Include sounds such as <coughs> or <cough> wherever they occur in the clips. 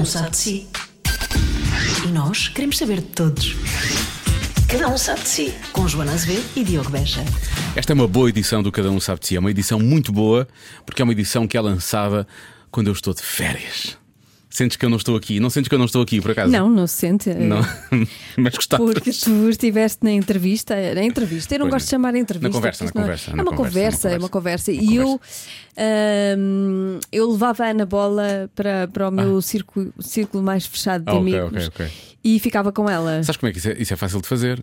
um sabe de si. E nós queremos saber de todos. Cada um sabe de si. Com Joana Azevedo e Diogo Beja. Esta é uma boa edição do Cada Um Sabe de Si. É uma edição muito boa, porque é uma edição que é lançada quando eu estou de férias. Sentes que eu não estou aqui? Não sentes que eu não estou aqui, por acaso? Não, não se sente. Não. <laughs> Mas gostava. Porque tu estiveste na entrevista, na entrevista, eu não Pois, gosto de chamar entrevista. na conversa, na não é- conversa, É na uma conversa, é uma conversa. Uma E eu, eu levava a Ana Bola para, para o meu círculo, círculo mais fechado de Ah, amigos ok, ok. e ficava com ela. Sabes como é que isso é, isso é fácil de fazer?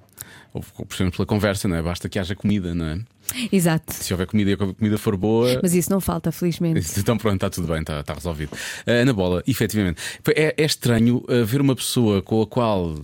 Ou, Por exemplo, pela conversa, não é? Basta que haja comida, não é? Exato. Se houver comida e a comida for boa. Mas isso não falta, felizmente. Então pronto, está tudo bem, está, está resolvido. Ah, na bola, efetivamente. É, é estranho ah, ver uma pessoa com a qual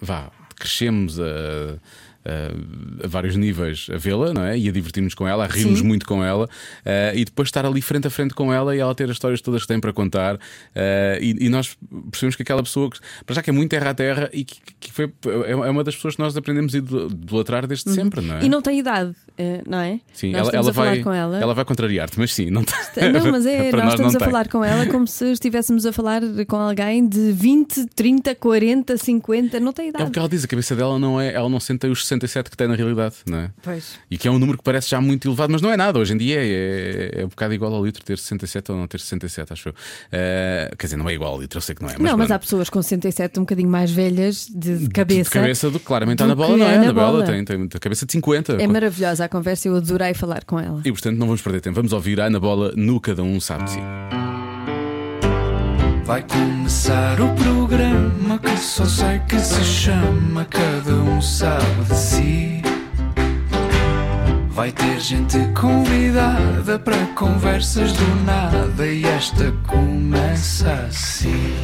vá, crescemos a, a- a vários níveis a vê-la, não é? E a divertir-nos com ela, a rirmos Sim. muito com ela ah, e depois estar ali frente a frente com ela e ela ter as histórias todas que tem para contar. ah, e, e nós percebemos que aquela pessoa, que- para já que é muito terra a terra e que, que foi, é uma das pessoas que nós aprendemos a idol- idolatrar desde sempre, não é? E não tem idade, eh, não é? Sim, nós ela, ela vai, com ela. vai contrariar-te, mas sim, não tem. Não, mas é, <laughs> Para nós estamos a tem. falar com ela como se estivéssemos a falar com alguém de 20, 30, 40, 50, não tem É idade. o que ela diz, a cabeça dela não é, ela não sente os 67 que tem na realidade, não é? Pois. E que é um número que parece já muito elevado, mas não é nada. Hoje em dia é, é, é um bocado igual ao litro ter 67 ou não ter 67, acho eu. Eh, quer dizer, não é igual ao litro, eu sei que não é. não, mas pronto. há pessoas com 67 um bocadinho mais velhas de, de cabeça. De cabeça do que claramente do Ana Bola, não é? Ana Bola tem, tem cabeça de 50. É maravilhosa a conversa, eu adorei falar com ela. E portanto não vamos perder tempo, vamos ouvir a Ana Bola no Cada Um Sabe de Si. Vai começar o programa que só sei que se chama Cada um sabe de si. Vai ter gente convidada para conversas do nada e esta começa assim.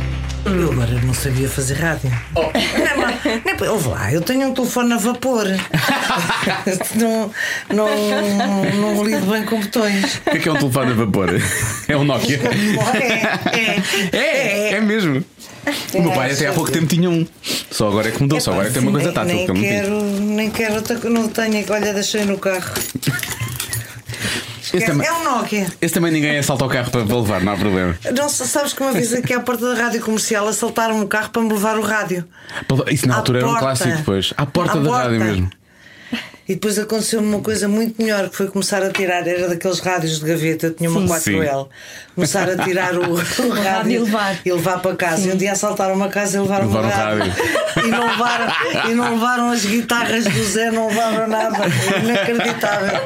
Eu agora não sabia fazer rádio. Não, nem pa- ouve lá, eu tenho um telefone a vapor. <laughs> não, não, não lido bem com botões. O que é que é um telefone a vapor? É um Nokia? É, é. É, é mesmo. O meu pai até há pouco tempo tinha um. Só agora é que mudou, só agora é que tem uma coisa tátil. nem quero, nem quero não tenho, olha, deixei no carro. Esse também, É um Nokia. esse também ninguém assalta o carro para levar, não há problema. Não sabes que uma vez aqui à porta da rádio comercial assaltaram o carro para me levar o rádio. Isso na À altura era um porta. clássico, depois. À porta À da rádio porta. mesmo. E depois aconteceu-me uma coisa muito melhor que foi começar a tirar, era daqueles rádios de gaveta, tinha uma 4L, começar a tirar o, <laughs> o rádio e levar. e levar para casa. E um dia assaltaram uma casa e levaram, Levaram uma o rádio. E não, levaram, e não levaram as guitarras do Zé, não levaram nada. Inacreditável.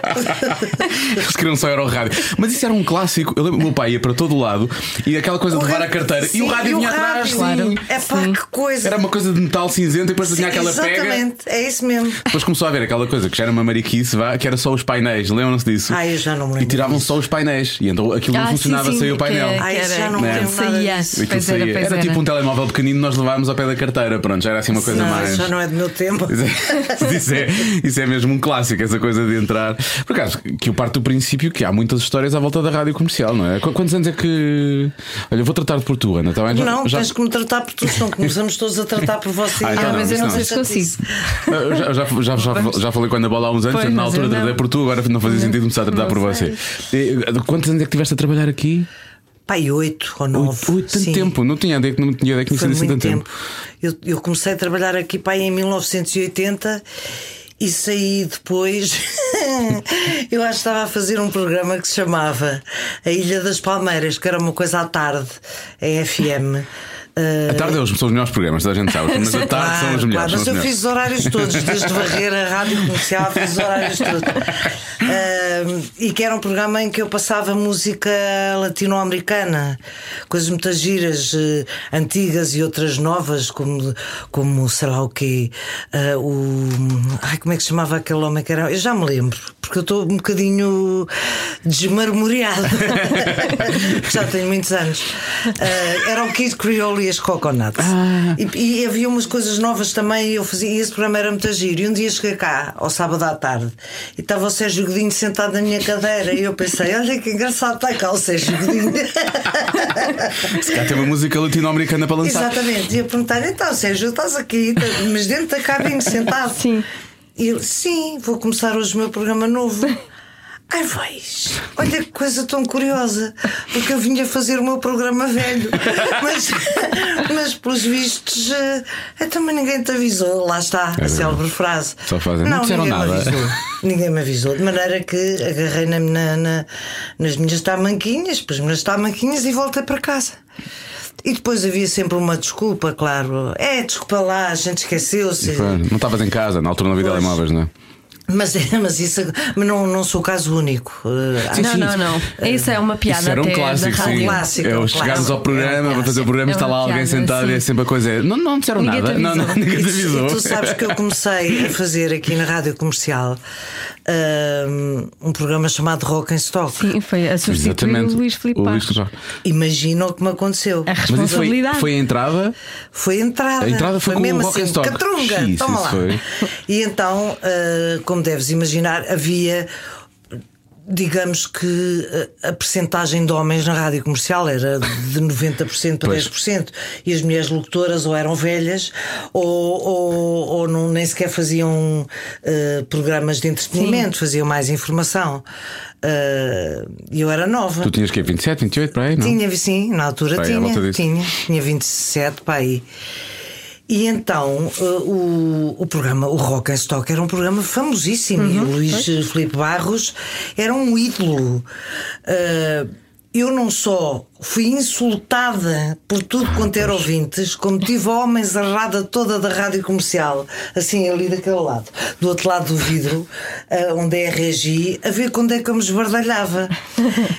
Eles queriam só era o rádio. Mas isso era um clássico. Eu lembro, o meu pai ia para todo lado e aquela coisa de levar a carteira e o rádio vinha atrás. sim. É pá, que coisa. Era uma coisa de metal cinzento e depois Sim, tinha aquela pega. Exatamente, é isso mesmo. Depois começou a haver aquela coisa que já era uma mariquice, vá, que era só os painéis. Lembram-se disso? Ah, eu já não me lembro E tiravam disso. só os painéis. E então aquilo não Ah, funcionava sim, sem o painel. é- Ah, que isso era- já não nada Saía. era, pois Era era. tipo um telemóvel pequenino, nós levávamos ao pé da carteira. Pronto, já era assim uma coisa Não, mais. isso já não é do meu tempo. <laughs> Isso é, isso é mesmo um clássico, essa coisa de entrar. Por acaso, que eu parto do princípio que há muitas histórias à volta da rádio comercial, não é? Qu- Quantos anos é que. Olha, eu vou tratar por tu, Ana, tá bem? Já- Não, já, tens que me tratar por tu, senão começamos todos a tratar por você. Ah, então Ah, não, mas eu não não. sei se consigo. Eu já, já, já, já, já falei com a Ana Bola há uns anos, Pois, na altura eu não. tratei por tu, agora não fazia sentido começar a tratar Não por você. E, Quantos anos é que estiveste a trabalhar aqui? Pai, oito ou nove. Oito, tanto Sim. tempo, não tinha ideia que não tinha ideia que tanto tempo. tempo. Eu, eu comecei a trabalhar aqui pai, em 1980 e saí depois. <laughs> eu acho que estava a fazer um programa que se chamava A Ilha das Palmeiras, que era uma coisa à tarde, a FM. A tarde é os- são os melhores programas, a gente sabe, mas a tarde são os melhores. Claro, mas eu melhores. fiz os horários todos, desde varrer a rádio comercial, fiz os horários todos. Ah, e que era um programa em que eu passava música latino-americana, coisas muito giras, eh, antigas e outras novas, como, como sei lá o quê. ah, o, ai, como é que se chamava aquele homem que era? Eu já me lembro, porque eu estou um bocadinho desmarmoreado. <laughs> já tenho muitos anos. Ah, era o Kid Creole e as Coconuts. E, e havia umas coisas novas também. e Eu fazia, e esse programa era muito giro. E um dia cheguei cá, ao sábado à tarde, e estava o Sérgio Godinho sentado na minha cadeira. E eu pensei: olha que engraçado, está cá o Sérgio Godinho. Se cá tem uma música latino-americana para lançar. Exatamente. E eu perguntar: então, Sérgio, estás aqui, mas dentro da cabine sentado. Sim. E ele: sim, vou começar hoje o meu programa novo. <laughs> Ai, vais, olha que coisa tão curiosa, porque eu vinha fazer o meu programa velho, <laughs> mas, mas pelos vistos, eh, então, mas ninguém te avisou, lá está, a célebre frase. Só fazem, não disseram ninguém nada. Me avisou, <laughs> ninguém me avisou, de maneira que agarrei na, na- na- nas minhas tamanquinhas, pus nas tamanquinhas e voltei para casa. E depois havia sempre uma desculpa, claro. É, desculpa lá, a gente esqueceu-se. Não estavas em casa, na altura não havia telemóveis, não é? Mas, <laughs> mas isso mas não, não sou o caso único. Eh, não, não, não. Isso é uma piada Isso era um clássico, sim. Clássico, é um chegarmos clássico. ao programa, É um para fazer o programa, clássico. está lá É alguém piada, sentado e é sim. sempre a coisa. Não, não disseram Ninguém te nada. Não, não, avisou. ninguém te E tu- avisou. E tu sabes que eu comecei a fazer aqui na rádio comercial hum, um programa chamado Rock and Stock. Sim, foi a substituir Exatamente. o Luís Filipe O. Imagina o que me aconteceu. A Mas isso foi, responsabilidade. foi a entrada. Foi a entrada. A entrada foi com o mesmo Rock and assim, Stock. catrunga, toma lá. foi. E então, ah, como deves imaginar, havia. Digamos que a, a percentagem de homens na rádio comercial era de 90% para Pois. 10%. E as mulheres locutoras ou eram velhas ou, ou, ou não, nem sequer faziam ah, programas de entretenimento, faziam mais informação. E eu era nova. Tu tinhas que 27, 28 para aí, não? Tinha, sim, na altura volta tinha, disso. tinha, tinha 27 para aí. E então eh, o, o programa, o Rock and Stock, era um programa famosíssimo. e o Luís Filipe Barros era um ídolo. Eh, eu não só fui insultada por tudo quanto era ouvintes, como tive a homens arrada toda da rádio comercial, assim ali daquele lado, do outro lado do vidro, eh, onde é a regi, a ver quando é que eu me esbardalhava.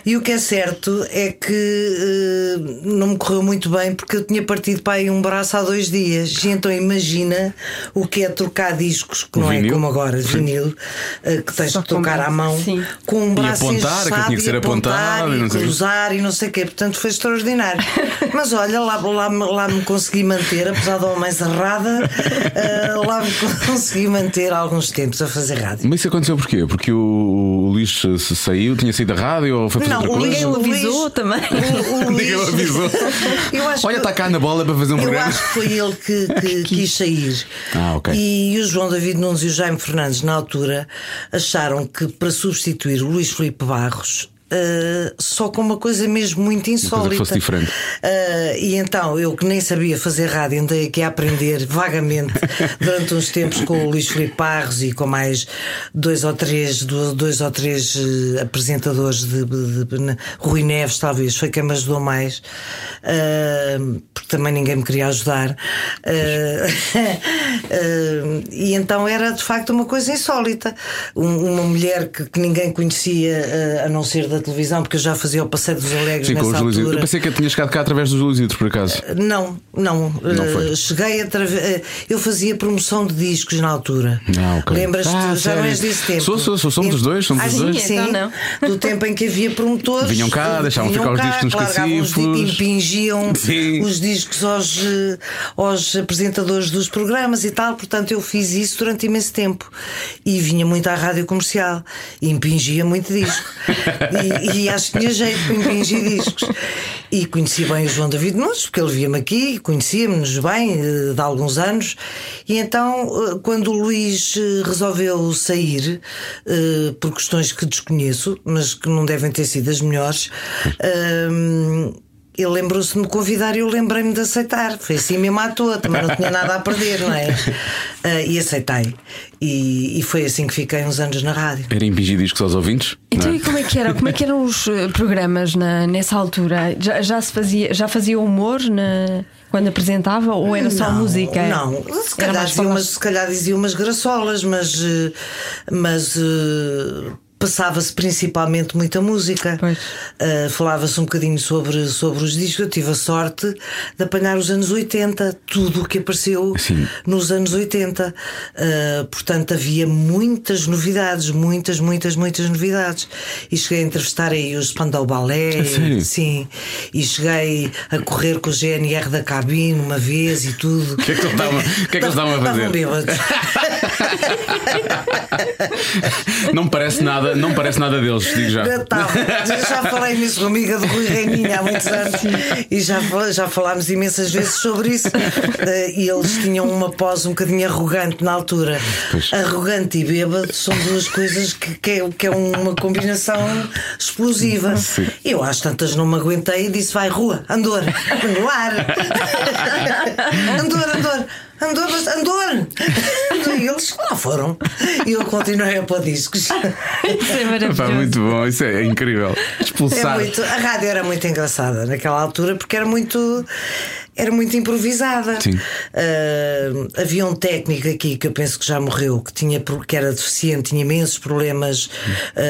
E o que é certo é que eh, não me correu muito bem porque eu tinha partido para aí um braço há dois dias. E então imagina o que é trocar discos, que O não é vinil? como agora, vinil, eh, que tens Só de tocar à mão, Sim. com um braço apontar, aquilo engessado tinha que ser e apontar apontado e e cruzar e não sei o quê. Portanto, foi extraordinário. <laughs> Mas olha, lá, lá, lá me consegui manter, apesar de homens errada, eh, lá me consegui manter alguns tempos a fazer rádio. Mas isso aconteceu porquê? Porque o, o Luís se saiu, tinha saído da rádio ou foi fazer Não, outra o coisa? Ninguém o avisou também. o- o <laughs> Ninguém o Luís- avisou. <laughs> Eu acho Olha, está cá na bola para fazer um Eu programa. acho que foi ele que, que quis sair. Ah, ok. E o João David Nunes e o Jaime Fernandes, na altura, acharam que para substituir o Luís Filipe Barros. Eh, só com uma coisa mesmo muito insólita. fosse diferente. Eh, e então, eu que nem sabia fazer rádio, andei aqui a aprender <laughs> vagamente durante uns tempos com o Luís Filipe Barros e com mais dois ou três, do- dois ou três eh, apresentadores de, de- de- na- Rui Neves, talvez, foi quem me ajudou mais, porque também ninguém me queria ajudar. <laughs> E então era de facto uma coisa insólita. Um- uma mulher que, que ninguém conhecia, a não ser da televisão, porque eu já fazia o Passeio dos Alegres Sim, com nessa os altura. Eu pensei que eu tinha chegado cá através dos Luzitos, por acaso. Não, não. Não foi? Eh, cheguei através. eu fazia promoção de discos na altura. Ah, ok. Lembras-te? Ah, já não és desse tempo. Sou, sou, sou. Somos Ent- os dois, somos Ah, os sim, dois. Sim, Então Do tempo em que havia promotores. Vinham cá, eh, deixavam vinham ficar os cá, discos nos os cacifos. Impingiam Sim. os discos aos, eh, aos apresentadores dos programas e tal. Portanto, eu fiz isso durante imenso tempo. E vinha muito à rádio comercial. E impingia muito disco. <laughs> e, acho que tinha jeito para impingir discos. E conheci bem o João David Nunes, porque ele via-me aqui, conhecíamos-nos bem eh, de alguns anos. E então, eh, quando o Luís eh, resolveu sair, por questões que desconheço, mas que não devem ter sido as melhores, ele lembrou-se de me convidar e eu lembrei-me de aceitar. Foi assim mesmo à toa, também não tinha nada a perder, não é? Eh, <laughs> e aceitei. E, e foi assim que fiquei uns anos na rádio. Era impingir discos aos ouvintes. Então, não é? e como é que era? Como é que eram os eh, programas na, nessa altura? Já, já se fazia, já fazia humor na, quando apresentava ou era só Não, música? Não, se calhar, dizia umas, se calhar dizia umas graçolas, mas, eh, mas eh, passava-se principalmente muita música. Eh, Falava-se um bocadinho sobre, sobre os discos. Eu tive a sorte de apanhar os anos 80, tudo o que apareceu Sim. nos anos 80. Eh, portanto, havia muitas novidades, muitas, muitas, muitas novidades. E cheguei a entrevistar aí os Spandau Ballet. Sim. E cheguei a correr com o GNR da cabine uma vez e tudo. O que é que eles estavam- que é que eles estavam a fazer? Estavam bêbados. <laughs> Não parece nada, não parece nada deles, digo já. Já, tá, já falei nisso com a amiga do Rui Reininha há muitos anos e já, já falámos imensas vezes sobre isso. Eh, E eles tinham uma pose um bocadinho arrogante na altura. Pois. Arrogante e bêbado são duas coisas que, que, é, que é uma combinação explosiva. Sim. Eu às tantas não me aguentei e disse: vai, rua, Andor, no ar. <laughs> Andor, Andor. Andor, mas Andor! E eles lá foram. E eu continuei a pôr discos. Isso é Pá, maravilhoso. muito bom, isso é incrível. É Expulsar. muito, a rádio era muito engraçada naquela altura porque era muito. Era muito improvisada. Sim. Ah, havia um técnico aqui que eu penso que já morreu, que, tinha, que era deficiente, tinha imensos problemas. ah,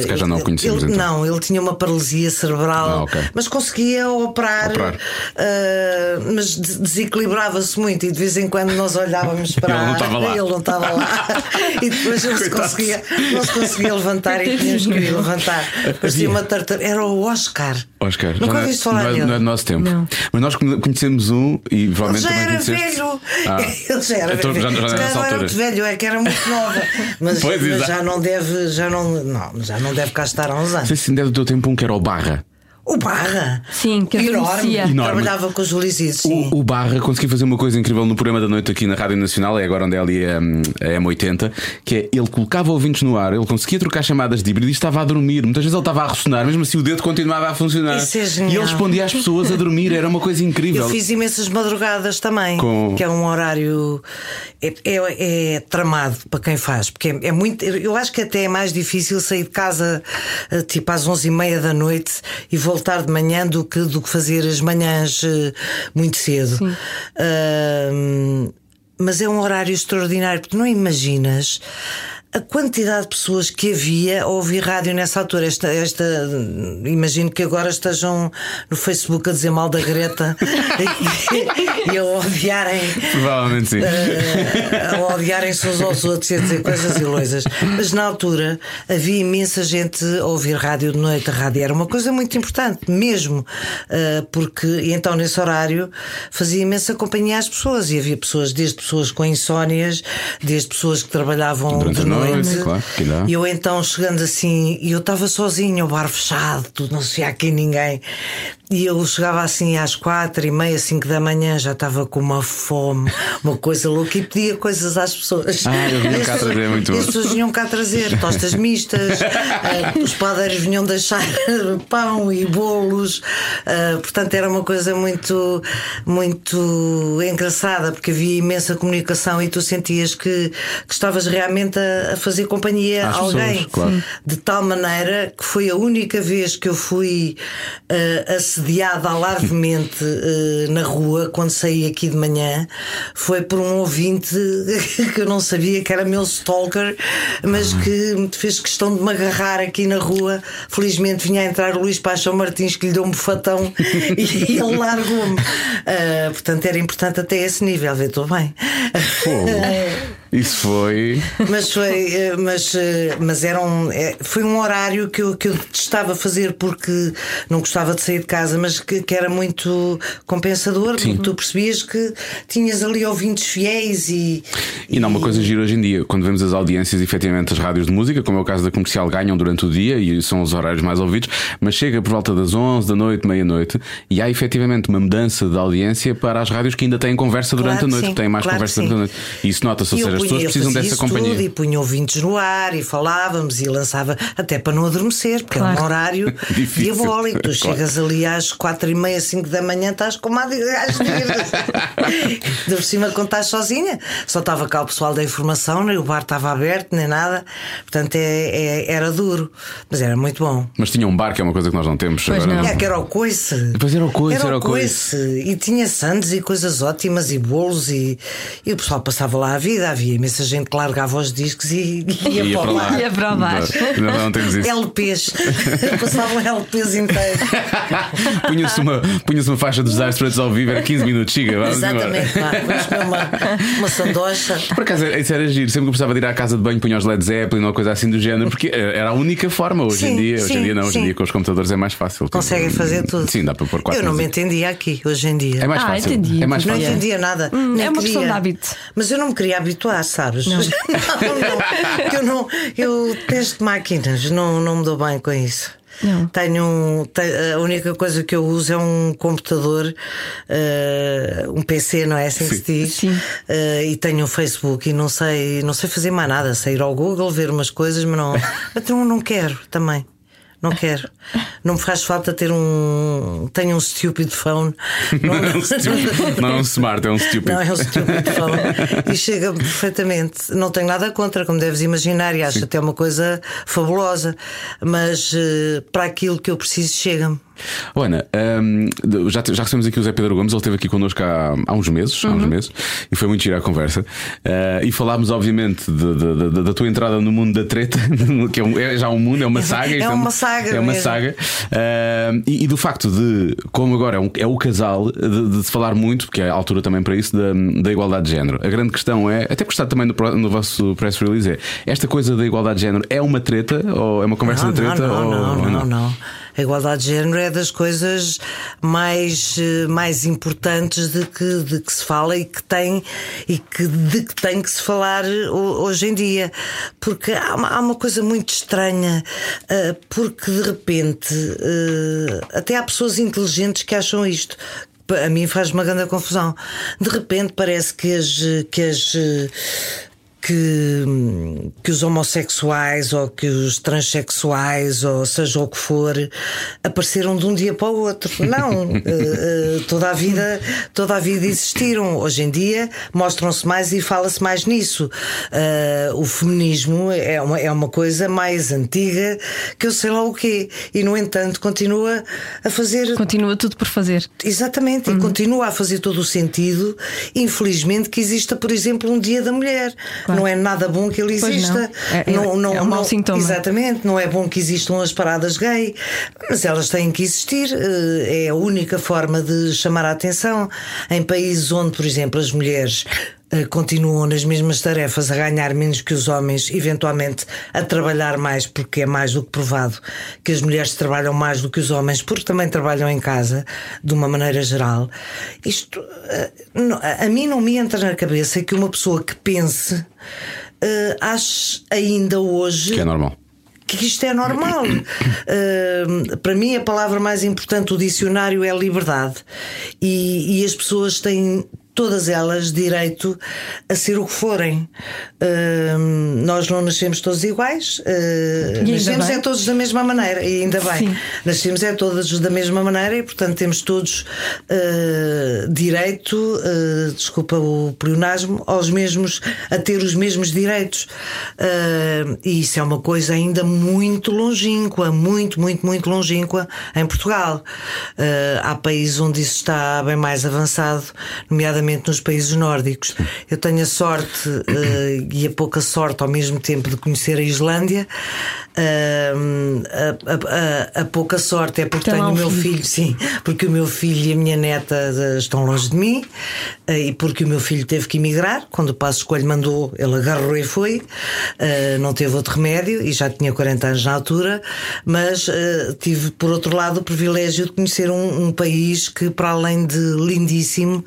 Se calhar já não o conhecemos, ele- então. Não, ele tinha uma paralisia cerebral, Ah, ok. mas conseguia operar, Operar. ah, mas de- desequilibrava-se muito e de vez em quando nós olhávamos <laughs> para Ele não estava lá. ele não estava lá. <laughs> e depois ele se conseguia, não se conseguia levantar e tínhamos que levantar. Parecia uma tartaruga. Era o Oscar. Oscar, Nunca é, ouviste falar não, é, nele? não é do nosso tempo. Não. Mas nós conhe- conhecemos um e Ele provavelmente já também era velho. Ah, <laughs> Ele já era velho. já- já calhar não era muito velho, é que era muito nova. <laughs> Mas, Pois, mas já não deve, já não, não, já não deve cá estar há uns Não anos. sei se ainda é do teu tempo um que era o Barra. O Barra. Sim, que enorme. Enorme. Trabalhava com os Ulysses, sim. O, o Barra conseguiu fazer uma coisa incrível no programa da noite aqui na Rádio Nacional, é agora onde é ali a, a M80, que é ele colocava ouvintes no ar, ele conseguia trocar chamadas de híbrido e estava a dormir. Muitas vezes ele estava a ressonar, mesmo assim o dedo continuava a funcionar. Isso é e genial. ele respondia às pessoas a dormir, era uma coisa incrível. Eu fiz imensas madrugadas também, Com- que é um horário é, é- é tramado para quem faz, porque é, é muito. Eu acho que até é mais difícil sair de casa eh, tipo às 11h30 da noite e voltar de manhã do que, do que fazer as manhãs eh, muito cedo. Ahm, mas é um horário extraordinário, porque não imaginas. A quantidade de pessoas que havia a ouvir rádio nessa altura, esta, esta imagino que agora estejam no Facebook a dizer mal da Greta <laughs> e, e a odiarem Provavelmente sim. eh, a odiarem-se uns aos outros e a dizer coisas e loisas. Mas na altura havia imensa gente a ouvir rádio de noite. A rádio era uma coisa muito importante, mesmo, eh, porque e então nesse horário fazia imensa companhia às pessoas e havia pessoas, desde pessoas com insónias, desde pessoas que trabalhavam Durante de a noite, noite. claro, que dá. E eu então chegando assim, e eu estava sozinha, o bar fechado, tudo, não se via aqui ninguém. E eu chegava assim às quatro e meia, cinco da manhã, já estava com uma fome, uma coisa louca, e pedia coisas às pessoas. Ah, eu vinha E as cá pessoas- trazer, muito as pessoas vinham cá trazer tostas mistas, <laughs> eh, os padeiros vinham deixar <laughs> pão e bolos. eh, portanto, era uma coisa muito, muito engraçada, porque havia imensa comunicação e tu sentias que, que estavas realmente a, a fazer companhia Às a alguém. pessoas, claro. De tal maneira que foi a única vez que eu fui eh, assediada alardemente <laughs> eh, na rua quando saí aqui de manhã. Foi por um ouvinte <laughs> que eu não sabia que era meu stalker, mas que me fez questão de me agarrar aqui na rua. Felizmente vinha a entrar o Luís Paixão Martins que lhe deu um bufatão <laughs> e ele largou-me. Eh, portanto, era importante até esse nível. Vê, estou bem. Fogo. Isso foi. Mas foi, eh, mas, eh, mas era um, eh, foi um horário que eu, que eu detestava fazer porque não gostava de sair de casa, mas que, que era muito compensador, porque tu percebias que tinhas ali ouvintes fiéis e. E não, uma coisa gira hoje em dia, quando vemos as audiências, efetivamente, as rádios de música, como é o caso da comercial, ganham durante o dia e são os horários mais ouvidos, mas chega por volta das 11 da noite, meia-noite, e há efetivamente uma mudança de audiência para as rádios que ainda têm conversa durante Claro a noite, sim, que têm mais claro conversa durante a sim. noite. E isso nota-se, ou seja, pessoas eu precisam fazia dessa isso companhia. Tudo, e punha ouvintes no ar e falávamos e lançava, até para não adormecer, porque é Claro. um horário <laughs> Difícil. diabólico. Tu Claro. chegas ali às quatro e meia, cinco da manhã, estás com uma às De <laughs> por cima, quando estás sozinha, só estava cá o pessoal da informação, nem o bar estava aberto, nem nada. Portanto, é, é- era duro, mas era muito bom. Mas tinha um bar que é uma coisa que nós não temos Pois agora. não. É que era o coice. Pois era o coice, era era o o coice. coice. E tinha sandes e coisas ótimas e bolos e, e o pessoal passava lá a vida. Havia imensa gente que largava os discos e, e ia, Ia para lá. Ia para o bar. Não, não temos isso. LPs. Passavam LPs inteiros. <laughs> Punha-se uma, punha uma faixa dos Astros ao vivo, era 15 minutos, chega, vamos. Exatamente, pá. Vamos comer uma, uma sandocha. Por acaso, isso era giro. Sempre que eu precisava de ir à casa de banho, punha os Led Zeppelin ou coisa assim do género, porque era a única forma. Hoje em Sim, dia, hoje em sim, dia não, hoje em sim. dia com os computadores é mais fácil. Conseguem Tipo, fazer tudo. Sim, dá para pôr quatro Eu não me entendia aqui, hoje em dia. É mais Ah, fácil. entendi. É mais Não fácil. entendia nada. Hum, é uma queria. questão de hábito. Mas eu não me queria habituar. Sabes? Não, <laughs> não, eu não, eu testo máquinas, não, não me dou bem com isso. Não. Tenho um, te- a única coisa que eu uso é um computador, eh, um PC, não é assim que se diz? Sim. Eh, e tenho um Facebook e não sei, não sei fazer mais nada, sei ir ao Google, ver umas coisas, mas não, <laughs> mas não, não quero também. Não quero. Não me faz falta ter um. Tenho um stupid phone. Não, <laughs> Não é um stupid- não é um smart, é um stupid. Não, é um stupid phone. <laughs> E chega perfeitamente. Não tenho nada contra, como deves imaginar, e acho até uma coisa fabulosa. Mas eh, para aquilo que eu preciso, chega-me. Ana, hum, já, já recebemos aqui o Zé Pedro Gomes, ele esteve aqui connosco há, há uns meses, há Uhum. uns meses, e foi muito gira a conversa. Eh, e falámos, obviamente, de- de- de- da tua entrada no mundo da treta, <laughs> que é, um- é já um mundo, é uma saga. isto uma saga É uma mesmo. saga. Eh, e, e do facto de, como agora é, um- é o casal, de, se falar muito, porque é a altura também para isso, da, da igualdade de género. A grande questão é, até está também no, no vosso press release, é esta coisa da igualdade de género é uma treta ou é uma conversa não, de treta? não, ou, não, ou não, não, A igualdade de género é das coisas mais, eh, mais importantes de que, de que se fala e que tem e que, de que tem que se falar ho- hoje em dia. Porque há uma, há uma coisa muito estranha, eh, porque de repente eh, até há pessoas inteligentes que acham isto. A mim faz uma grande confusão. De repente parece que as, que as que, que os homossexuais ou que os transexuais ou seja o que for apareceram de um dia para o outro. Não, <laughs> eh, eh, toda a vida toda a vida existiram. Hoje em dia mostram-se mais e fala-se mais nisso. Eh, o feminismo é uma, é uma coisa mais antiga que eu sei lá o quê. E no entanto continua a fazer Continua tudo por fazer. Exatamente, Uhum. e continua a fazer todo o sentido, infelizmente, que exista, por exemplo, um dia da mulher. Claro. Não é nada bom que ele Pois exista. não. É- é- é um mau sintoma. Exatamente, não é bom que existam as paradas gay, mas elas têm que existir. eh, É a única forma de chamar a atenção. Em países onde, por exemplo, as mulheres. Eh, Continuam nas mesmas tarefas a ganhar menos que os homens, eventualmente a trabalhar mais, porque é mais do que provado que as mulheres trabalham mais do que os homens, porque também trabalham em casa, de uma maneira geral. Isto eh, a mim não me entra na cabeça que uma pessoa que pense eh, ache ainda hoje Que é normal. que isto é normal. Uh, <coughs> para mim, a palavra mais importante do dicionário é liberdade. E, e as pessoas têm. Todas elas direito a ser o que forem. Uh, nós não nascemos todos iguais, uh, nascemos bem. é todos da mesma maneira, e ainda bem. Sim. Nascemos é todos da mesma maneira e, portanto, temos todos uh, direito, uh, desculpa o pleonasmo, aos mesmos, a ter os mesmos direitos. E isso é uma coisa ainda muito longínqua, muito, muito, muito longínqua em Portugal. Há países onde isso está bem mais avançado, nomeadamente nos países nórdicos. Eu tenho a sorte uh, e a pouca sorte ao mesmo tempo de conhecer a Islândia. Uh, a, a- a- pouca sorte é porque Tem tenho o meu filho. filho, sim, porque o meu filho e a minha neta eh, estão longe de mim eh, e porque o meu filho teve que emigrar. Quando o Passo Escolho mandou, ele agarrou e foi. Não teve outro remédio e já tinha 40 anos na altura, mas tive, por outro lado, o privilégio de conhecer um, um país que, para além de lindíssimo,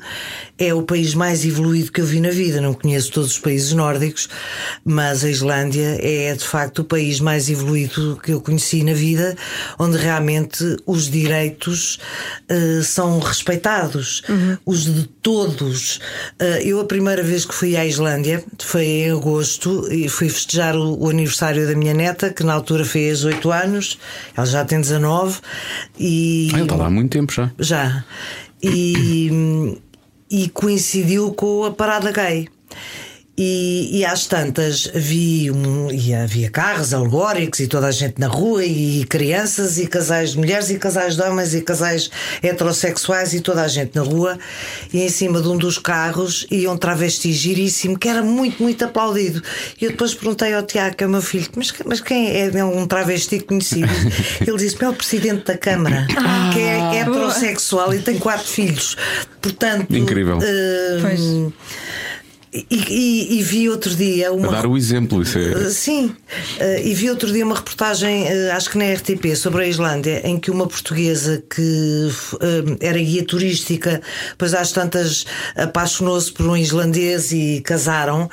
é o país mais evoluído que eu vi na vida. Não conheço todos os países nórdicos, mas a Islândia é de facto o país mais evoluído que eu conheci na vida, onde realmente os direitos eh, são respeitados, os de todos. Eh, eu, a primeira vez que fui à Islândia foi em agosto e fui festejar o, o aniversário da minha neta, que na altura fez 8 anos, ela já tem 19, e. Ah, ele está lá há muito tempo já. Já. E, e coincidiu com a parada gay. E, e às tantas vi um, e havia carros alegóricos e toda a gente na rua, e crianças, e casais de mulheres, e casais de homens, e casais heterossexuais, e toda a gente na rua. E em cima de um dos carros ia um travesti giríssimo que era muito, muito aplaudido. E eu depois perguntei ao Tiago, que é o meu filho, mas, mas quem é É um travesti conhecido? <laughs> Ele disse-me: é o presidente da Câmara, que é heterossexual e tem quatro filhos. Portanto, Incrível. eh, Pois. E, e- e vi outro dia A uma. dar o exemplo, isso é. Uh, Sim, Uh, e vi outro dia uma reportagem, uh, acho que na RTP, sobre a Islândia, em que uma portuguesa que era guia turística, depois às tantas apaixonou-se por um islandês e casaram,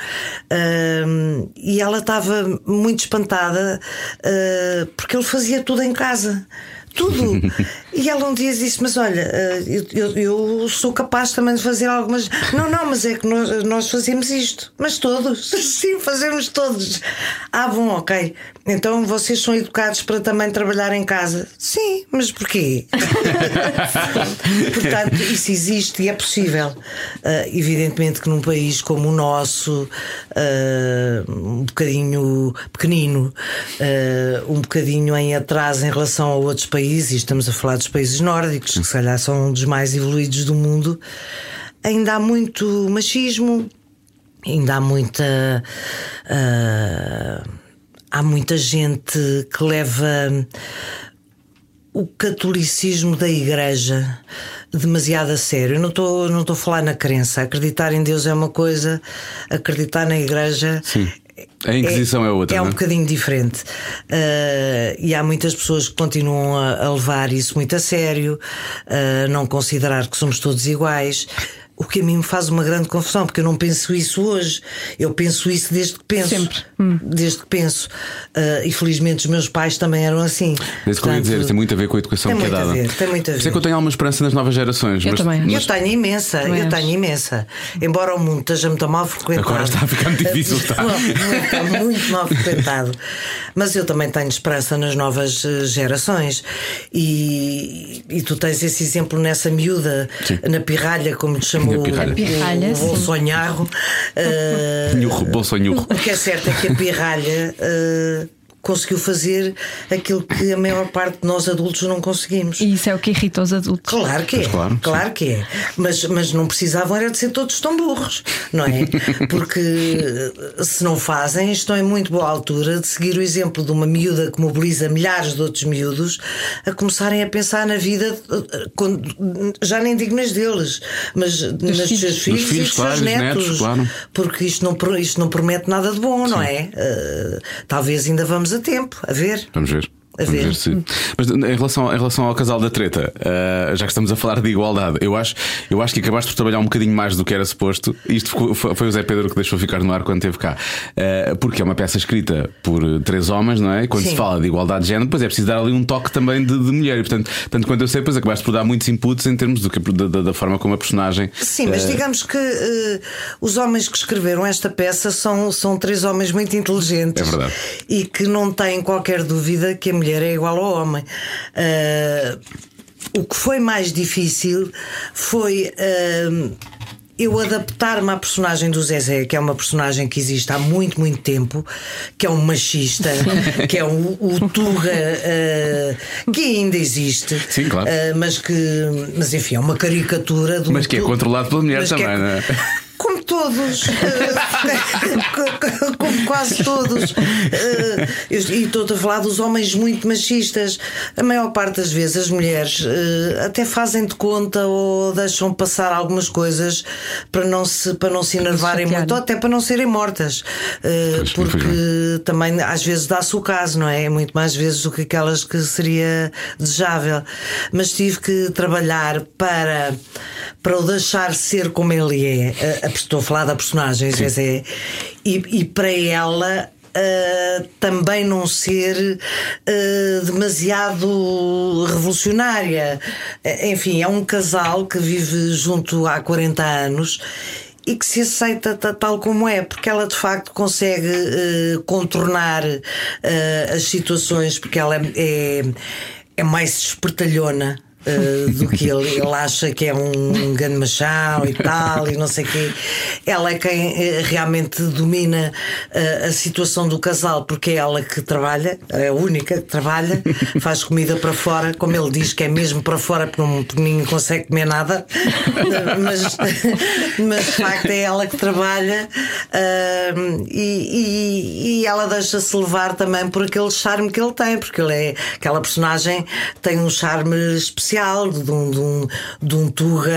e ela estava muito espantada porque ele fazia tudo em casa. Tudo. <laughs> E ela um dia disse: Mas olha, eh, eu, eu- sou capaz também de fazer algumas. Não, não, mas é que nós, nós fazemos isto. Mas todos. <laughs> Sim, fazemos todos. Ah, bom, ok. Então vocês são educados para também trabalhar em casa. Sim, mas porquê? <laughs> Portanto, isso existe e é possível. Ah, evidentemente que num país como o nosso, ah, um bocadinho pequenino, ah, um bocadinho em atraso em relação a outros países, estamos a falar dos países nórdicos, que se calhar são um dos mais evoluídos do mundo, ainda há muito machismo, ainda há muita. ah, há muita gente que leva o catolicismo da igreja demasiado a sério. Eu não estou não a falar na crença. Acreditar em Deus é uma coisa, acreditar na igreja. Sim. A Inquisição é, outra. É um não é? bocadinho diferente. Uh, e há muitas pessoas que continuam a, a levar isso muito a sério, a não considerar que somos todos iguais. O que a mim me faz uma grande confusão, porque eu não penso isso hoje. Eu penso isso desde que penso. Sempre. Desde que penso. Uh, e felizmente os meus pais também eram assim. É isso que eu ia dizer, tem muito a ver com a educação tem que é muito a dada. ver, tem muito a Por isso é ver. que eu tenho alguma esperança nas novas gerações. Eu mas, também. Eu mas- tenho imensa, Também eu tenho imensa. Embora o mundo esteja muito mal frequentado. Agora está a ficar muito difícil, está. está muito mal frequentado. Mas eu também tenho esperança nas novas eh, gerações. E, e tu tens esse exemplo nessa miúda, na pirralha, como te chamou Na pirralha. o- Pirralha, o sim. Bolsonaro. <laughs> eh, Nhurro, o que é certo é que a pirralha eh, conseguiu fazer aquilo que a maior parte de nós adultos não conseguimos. E isso é o que irrita os adultos. Claro que é, claro, claro, que é. Mas, mas não precisavam era de ser todos tão burros, não é? <laughs> Porque eh, se não fazem, estão em muito boa altura de seguir o exemplo de uma miúda que mobiliza milhares de outros miúdos a começarem a pensar na vida, eh, já nem digo nas deles, mas nos filhos. seus Dos filhos, e filhos, dos claro, seus dos netos. netos, claro. Porque isto não, isto não promete nada de bom, não é? Eh, talvez ainda vamos a tempo, a ver. Vamos ver. A Vamos ver. ver se... Mas em relação, em relação ao casal da treta, ah, já que estamos a falar de igualdade, eu acho, eu acho que acabaste por trabalhar um bocadinho mais do que era suposto. Isto ficou- foi, o Zé Pedro que deixou ficar no ar quando esteve cá. Ah, porque é uma peça escrita por eh, três homens, não é? Quando Sim. se fala de igualdade de género, depois é preciso dar ali um toque também de, de mulher. E portanto, tanto quanto eu sei, depois acabaste por dar muitos inputs em termos do que, da, da- forma como a personagem. Sim, mas ah, digamos que eh, os homens que escreveram esta peça são, são três homens muito inteligentes É verdade. e que não têm qualquer dúvida que a mulher é igual ao homem. Eh, o que foi mais difícil foi. eh, eu adaptar-me à personagem do Zezé, que é uma personagem que existe há muito, muito tempo, que é um machista, <laughs> que é um, o Tuga, eh, que ainda existe. Sim, claro. Eh, mas que, mas enfim, é uma caricatura do. Mas que é controlado pela mulher que também, não é? <laughs> Todos, Eh, como quase todos. Eh, E estou a falar dos homens muito machistas. A maior parte das vezes as mulheres eh, até fazem de conta ou deixam passar algumas coisas para não se, para não se enervarem muito, ou até para não serem mortas. Porque também às vezes dá-se o caso, não é? Muito mais vezes do que aquelas que seria desejável. Mas tive que trabalhar para, para o deixar ser como ele é. A- a- Estou a falar da personagem, Zezé, e, e para ela. ah, também não ser ah, demasiado revolucionária. Ah, Enfim, é um casal que vive junto há 40 anos e que se aceita ta- tal como é, porque ela de facto consegue contornar as situações, porque ela é, é mais espertalhona. Eh, do que ele, ele acha que é um grande machão e tal, e não sei o quê. Ela é quem eh, realmente domina eh, a situação do casal, porque é ela que trabalha, é a única que trabalha, faz comida para fora, como ele diz que é mesmo para fora, porque, não, porque ninguém consegue comer nada, mas, <laughs> mas de facto é ela que trabalha ahm, e, e- e ela deixa-se levar também por aquele charme que ele tem, porque ele é aquela personagem tem um charme especial. De um, de um, de um Tuga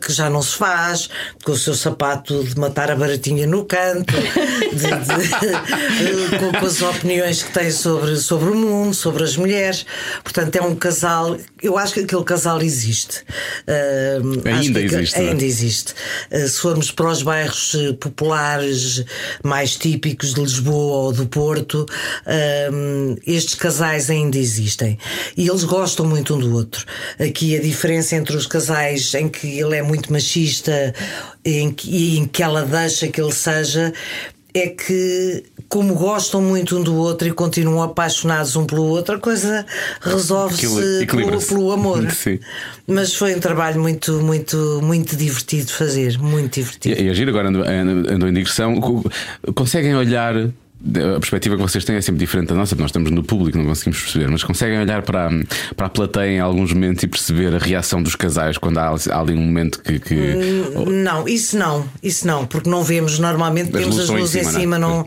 que já não se faz, com o seu sapato de matar a baratinha no canto, de- <laughs> com, com as opiniões que tem sobre, sobre o mundo, sobre as mulheres. Portanto, é um casal. Eu acho que aquele casal existe. Acho Ainda que existe, é? Ainda existe. Uh, se formos para os bairros uh, populares mais típicos de Lisboa ou do Porto, um, estes casais ainda existem. E eles gostam muito um do outro. Aqui a diferença entre os casais em que ele é muito machista em que, e em que ela deixa que ele seja. É que, como gostam muito um do outro e continuam apaixonados um pelo outro, a coisa resolve-se pelo, pelo amor. <laughs> Sim. Mas foi um trabalho muito, muito, muito divertido de fazer. Muito divertido. E, e a Gira agora andou, andou em digressão. Co- Conseguem olhar. A perspectiva que vocês têm é sempre diferente da nossa, porque nós estamos no público, não conseguimos perceber, mas conseguem olhar para, a- para a plateia em alguns momentos e perceber a reação dos casais quando há, há ali um momento que. que- Não, isso não, isso não, porque não vemos. Normalmente As temos luzes as estão em luzes em cima, cima, não é? não,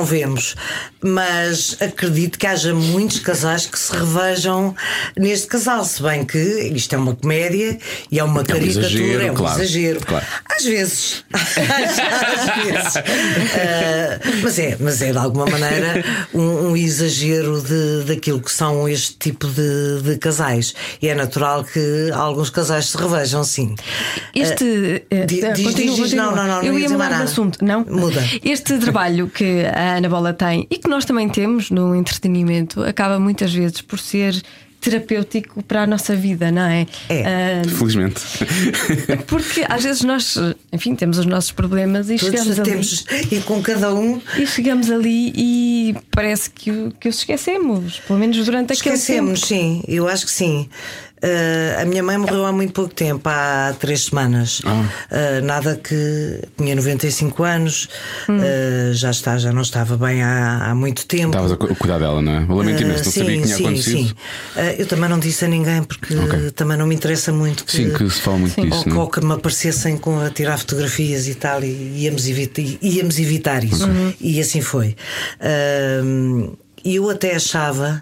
não vemos. Mas acredito que haja muitos casais que se revejam neste casal, se bem que isto é uma comédia e é uma caricatura, exagero, é um claro, exagero. claro. Às vezes, <laughs> às vezes. Ah, <laughs> mas é, mas é de alguma maneira <laughs> um, um exagero de, daquilo que são este tipo de, de casais. E é natural que alguns casais se revejam, sim. Este. eh, diz, continua, diz, continua. não, não, não, não Eu ia mudar de assunto, não? Muda. Este trabalho que a Ana Bola tem e que nós também temos no entretenimento acaba muitas vezes por ser terapêutico para a nossa vida, não é? É. Ah, Felizmente. porque às vezes nós, enfim, temos os nossos problemas e chegamos Todos ali. temos, e com cada um E chegamos ali e parece que, o- que os esquecemos, pelo menos durante aquele esquecemos, tempo. sim, eu acho que sim. Ah, a minha mãe morreu há muito pouco tempo, há três semanas. Ah, nada que tinha 95 anos, Hum. ah, já está, já não estava bem há, há muito tempo. Estavas a cu- cuidar dela, não é? Eu lamento imenso, não Ah, sabia que tinha sim, acontecido. sim. Eu também não disse a ninguém porque Ok. também não me interessa muito que, Sim, que se fala muito Sim. disso, ou, ou que me aparecessem com a tirar fotografias e tal, e íamos, evita- íamos evitar isso. E assim foi. Ahm, E eu até achava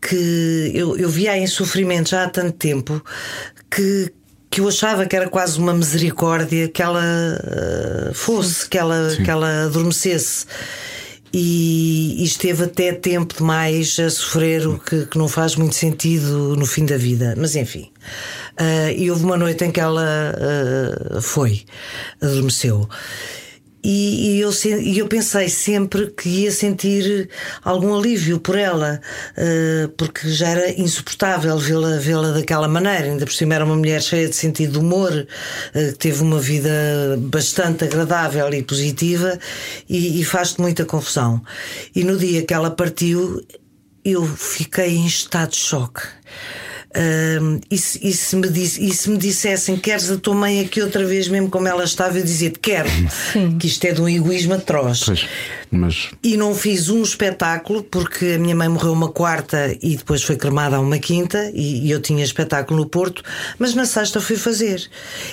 que eu, eu via em sofrimento já há tanto tempo que. Que eu achava que era quase uma misericórdia que ela ah, fosse, que ela, que ela adormecesse. E, e esteve até tempo demais a sofrer o que, que não faz muito sentido no fim da vida. Mas enfim. Ah, e houve uma noite em que ela ah, foi, adormeceu. E, e eu, e eu pensei sempre que ia sentir algum alívio por ela, ah, porque já era insuportável vê-la vê-la daquela maneira. Ainda por cima era uma mulher cheia de sentido de humor, que teve uma vida bastante agradável e positiva, e, e faz-te muita confusão. E no dia que ela partiu, eu fiquei em estado de choque. Ahm, e, se, e se me disse, e se me dissessem queres a tua mãe aqui outra vez, mesmo como ela estava, eu dizia-te quero, que isto é de um egoísmo atroz. Pois, mas E não fiz um espetáculo porque a minha mãe morreu uma quarta e depois foi cremada a uma quinta e, e eu tinha espetáculo no Porto, mas na sexta fui fazer.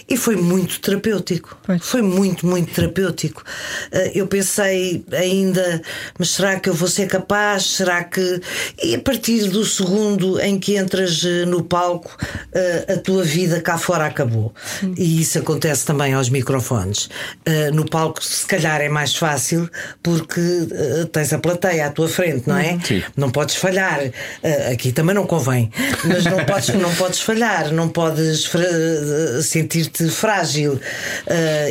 E foi muito terapêutico. Pois. Foi muito, muito terapêutico. Ah, eu pensei ainda, mas será que eu vou ser capaz? Será que. E a partir do segundo em que entras eh, no palco, ah, a tua vida cá fora acabou. E isso acontece também aos microfones. Ah, no palco, se calhar, é mais fácil porque ah, tens a plateia à tua frente, não é? Sim. Não podes falhar. Ah, aqui também não convém. Mas não podes, <laughs> não podes falhar, não podes fra- sentir-te frágil.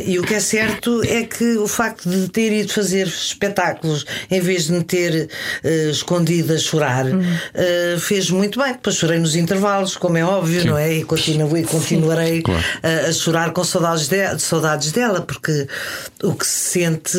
E o que é certo é que o facto de ter ido fazer espetáculos em vez de me ter escondido a chorar ah, fez muito bem. Depois chorei nos intervalos, como é óbvio, não é? E continuo, e continuarei Claro. a, a chorar com saudades, de- saudades dela, porque o que se sente.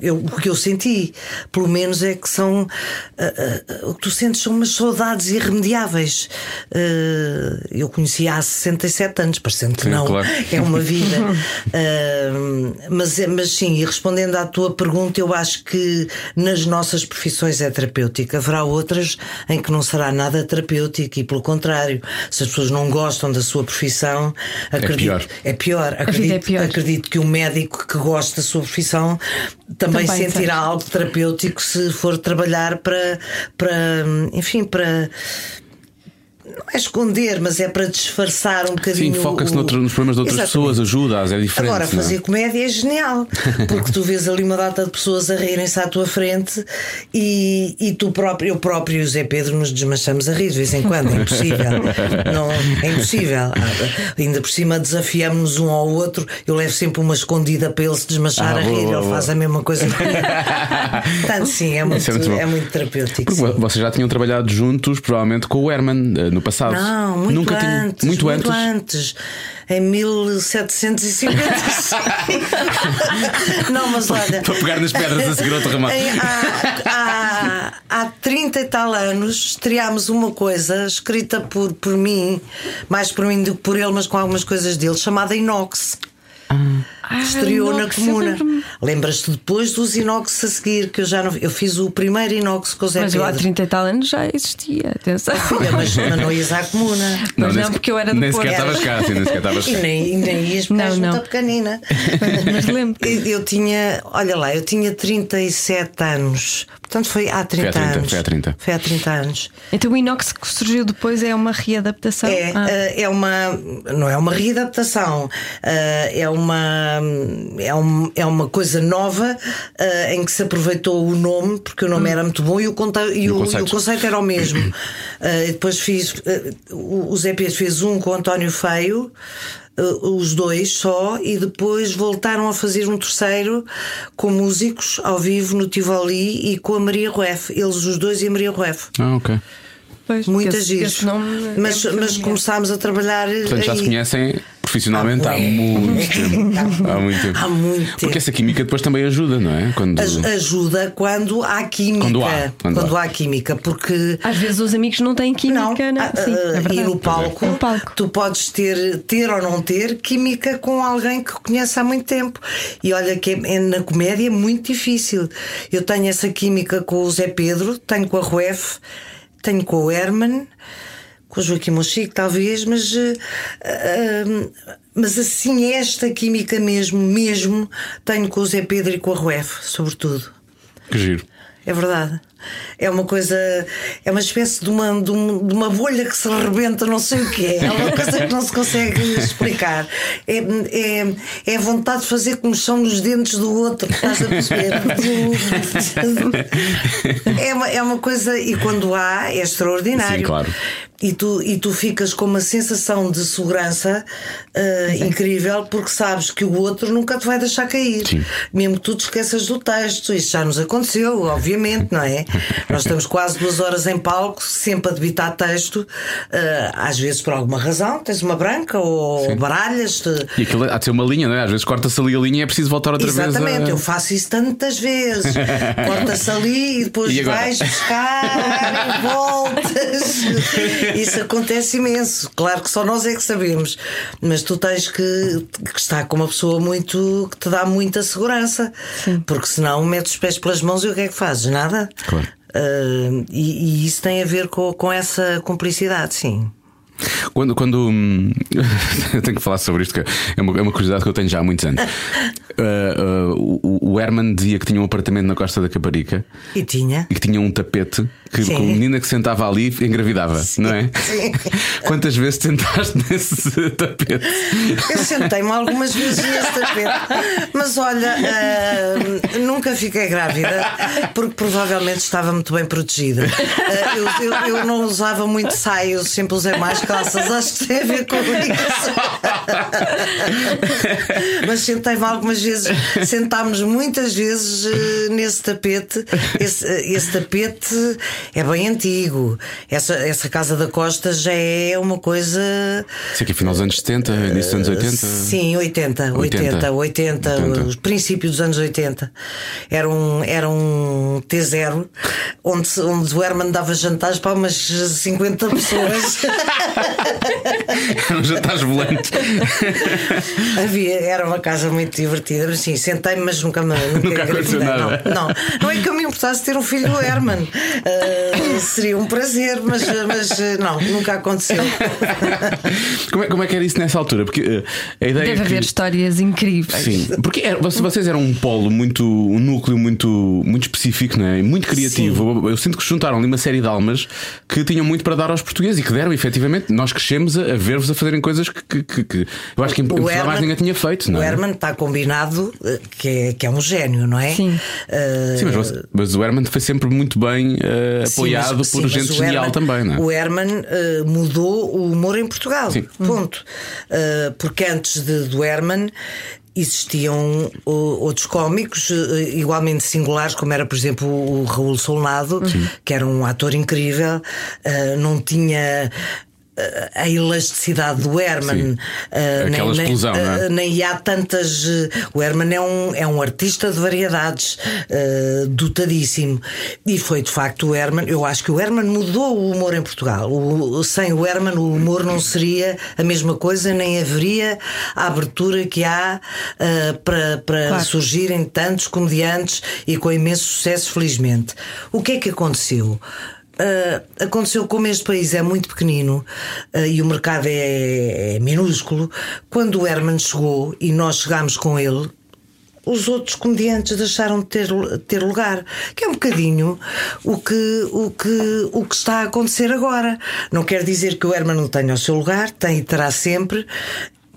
eu, o que eu senti, pelo menos, é que são. ah, ah, o que tu sentes são umas saudades irremediáveis. Ah, eu conhecia há 67 anos, parecendo que Sim, não. claro. É uma vida. <laughs> Mas, é- mas sim, e respondendo à tua pergunta, eu acho que nas nossas profissões é terapêutico. Haverá outras em que não será nada terapêutico e, pelo contrário, se as pessoas não gostam da sua profissão, acredito, pior. É pior. vida Acredito, é pior. acredito que um médico que gosta da sua profissão também, Também sentirá algo terapêutico se for trabalhar para, para enfim, para não é esconder, mas é para disfarçar um Sim, bocadinho. foca-se o- nos problemas de outras Exatamente. pessoas, ajuda-as, é diferente. Agora, é? fazer comédia é genial, porque tu vês ali uma data de pessoas a rirem-se à tua frente e, e tu próprio, eu próprio e o Zé Pedro nos desmanchamos a rir de vez em quando, é impossível. Não, é impossível. Ah, Ainda por cima desafiamos um ao outro, eu levo sempre uma escondida para ele se desmanchar Ah, a boa, rir, boa, ele boa. faz a mesma coisa comigo. <laughs> Portanto, sim, é muito, é muito é muito terapêutico. Porque sim. vo- vocês já tinham trabalhado juntos, provavelmente, com o Herman eh, no passado. Não, muito Nunca tinha- antes. muito antes. antes. Em 1755. <laughs> não, mas olha. Para pegar nas pedras a seguir terremoto. Em- há, há, há 30 e tal anos estreámos uma coisa escrita por, por mim, mais por mim do que por ele, mas com algumas coisas dele, chamada Inox. Ah, Estreou na inox, eu comuna. lembro-me. Lembras-te depois dos inox a seguir, que eu já não. Eu fiz o primeiro inox com o Zé Mas eu há Pedro. 30 e tal anos já existia, atenção. Filha, mas, mas <laughs> não ias à comuna. Mas nem não, porque eu era do Nem sequer estavas cá, sim, nem sequer estavas E cá. nem, e nem ias porque Não, és não. muito pequenina. <laughs> Mas lembro. Eu, eu tinha, olha lá, eu tinha 37 anos. Portanto, foi há 30, Foi há 30, anos. foi há 30. Foi há 30 anos. Então o inox que surgiu depois é uma readaptação? É, Ah. eh, é uma. Não é uma readaptação, eh, é uma. É, um, é uma coisa nova eh, em que se aproveitou o nome, porque o nome era muito bom e o, conte, e o o, e conceito. o conceito era o mesmo. <clears throat> Depois fiz. o o Zé Pedro fez um com o António Feio. Eh, os dois só, e depois voltaram a fazer um terceiro com músicos ao vivo no Tivoli e com a Maria Rueff. Eles, os dois, e a Maria Rueff. Ah, ok. Pois, Muita esse- giros. esse nome é Mas, mas começámos a trabalhar. Portanto, já se aí. conhecem profissionalmente há bué. muito tempo. <laughs> Há muito tempo. Há muito tempo. Porque essa química depois também ajuda, não é? Quando... Aj- Ajuda quando há química. Quando há, quando há. há química, porque. Às vezes os amigos não têm química, não, ah, Sim, ah, é e no palco, No palco. tu podes ter, ter ou não ter química com alguém que conhece há muito tempo. E olha que é, é na comédia é muito difícil. Eu tenho essa química com o Zé Pedro, tenho com a Ruef, tenho com o Herman, com o Joaquim Mochico, talvez, mas, ah, mas assim, esta química mesmo, mesmo, tenho com o Zé Pedro e com a Ruef, sobretudo. Que giro. É verdade. É uma coisa, é uma espécie de uma, de um- de uma bolha que se rebenta, não sei o que é. É uma coisa que não se consegue explicar. É, é, é a vontade de fazer comoção nos dentes do outro, estás a perceber? <laughs> É uma, é uma coisa, e quando há, é extraordinário. Sim, claro. E tu, e tu ficas com uma sensação de segurança ah, incrível porque sabes que o outro nunca te vai deixar cair. Sim. Mesmo que tu te esqueças do texto. Isso já nos aconteceu, obviamente, não é? <laughs> Nós estamos quase duas horas em palco, sempre a debitar texto, ah, às vezes por alguma razão, tens uma branca ou baralhas-te. E aquilo há de ser uma linha, não é? Às vezes corta-se ali a linha e é preciso voltar outra Exatamente, vez. a- eu faço isso tantas vezes. <laughs> Corta-se ali e depois E vais buscar e voltas. <laughs> <laughs> Isso acontece imenso. Claro que só nós é que sabemos. Mas tu tens que, que estar com uma pessoa muito que te dá muita segurança. Porque senão metes os pés pelas mãos e o que é que fazes? Nada. Claro. Ah, e, e isso tem a ver com, com essa cumplicidade, sim. Quando, quando hum, <laughs> eu tenho que falar sobre isto, que é uma, é uma curiosidade que eu tenho já há muitos anos. Uh, <laughs> uh, o, o Herman dizia que tinha um apartamento na Costa da Caparica E tinha. e que tinha um tapete que Sim. com a menina que sentava ali engravidava, não é? sim. Quantas vezes tentaste <laughs> nesse tapete? Eu sentei-me algumas vezes nesse tapete, mas olha, ah, nunca fiquei grávida porque provavelmente estava muito bem protegida. Ah, eu, eu- eu não usava muito saio, sempre usei mais calças, acho que tem a ver com isso. Mas sentei-me algumas vezes, sentámos muitas vezes eh, nesse tapete. Esse, esse tapete é bem antigo. Essa, essa Casa da Costa já é uma coisa. Sei que é final dos anos 70, início dos anos 80. Sim, 80, 80, 80, 80. os princípios dos anos 80. Era um, era um T0 onde, onde o Herman dava jantares para umas 50 pessoas. Eram jantares volantes. Havia, era uma casa muito divertida, mas sim, sentei-me, mas nunca me nunca, Nunca nada. Não, não, não é que eu me importasse ter um filho do Herman. Ah, seria um prazer, mas, mas ah, não, nunca aconteceu. <laughs> Como é, como é que era isso nessa altura? Porque eh, a ideia Deve é que... haver histórias incríveis. Sim, porque era- vocês eram um polo muito, um núcleo muito, muito específico, não é? Muito criativo. Eu, eu sinto que juntaram ali uma série de almas que tinham muito para dar aos portugueses e que deram, efetivamente. Nós crescemos a, a ver-vos a fazerem coisas que, que- que- que eu acho que em Portugal mais ninguém tinha feito, não o é? Herman está combinado eh, que é, que é um gênio, não é? Sim. Ah, Sim, mas, mas o Herman foi sempre muito bem Sim, apoiado mas- por sim, gente genial Herman- também, não é? O Herman eh, mudou o humor em Portugal. Sim. Ponto. Eh, porque antes de, do Herman. Existiam uh, outros cómicos uh, igualmente singulares, como era, por exemplo, o Raul Solnado, que era um ator incrível, uh, não tinha uh, a elasticidade do Herman, uh, Aquela explosão, nem, não é? uh, nem há tantas. uh, O Herman é um, é um artista de variedades, uh, dotadíssimo. E foi de facto o Herman. Eu acho que o Herman mudou o humor em Portugal. O- sem o Herman, o humor não seria a mesma coisa, nem haveria a abertura que há uh, para, para Claro. surgirem tantos comediantes e com imenso sucesso, felizmente. O que é que aconteceu? Uh, aconteceu como este país é muito pequenino uh, e o mercado é, é minúsculo. Quando o Herman chegou e nós chegámos com ele, os outros comediantes deixaram de ter, ter lugar. Que é um bocadinho o que, o, que, o que está a acontecer agora. Não quer dizer que o Herman não tenha o seu lugar, tem e terá sempre.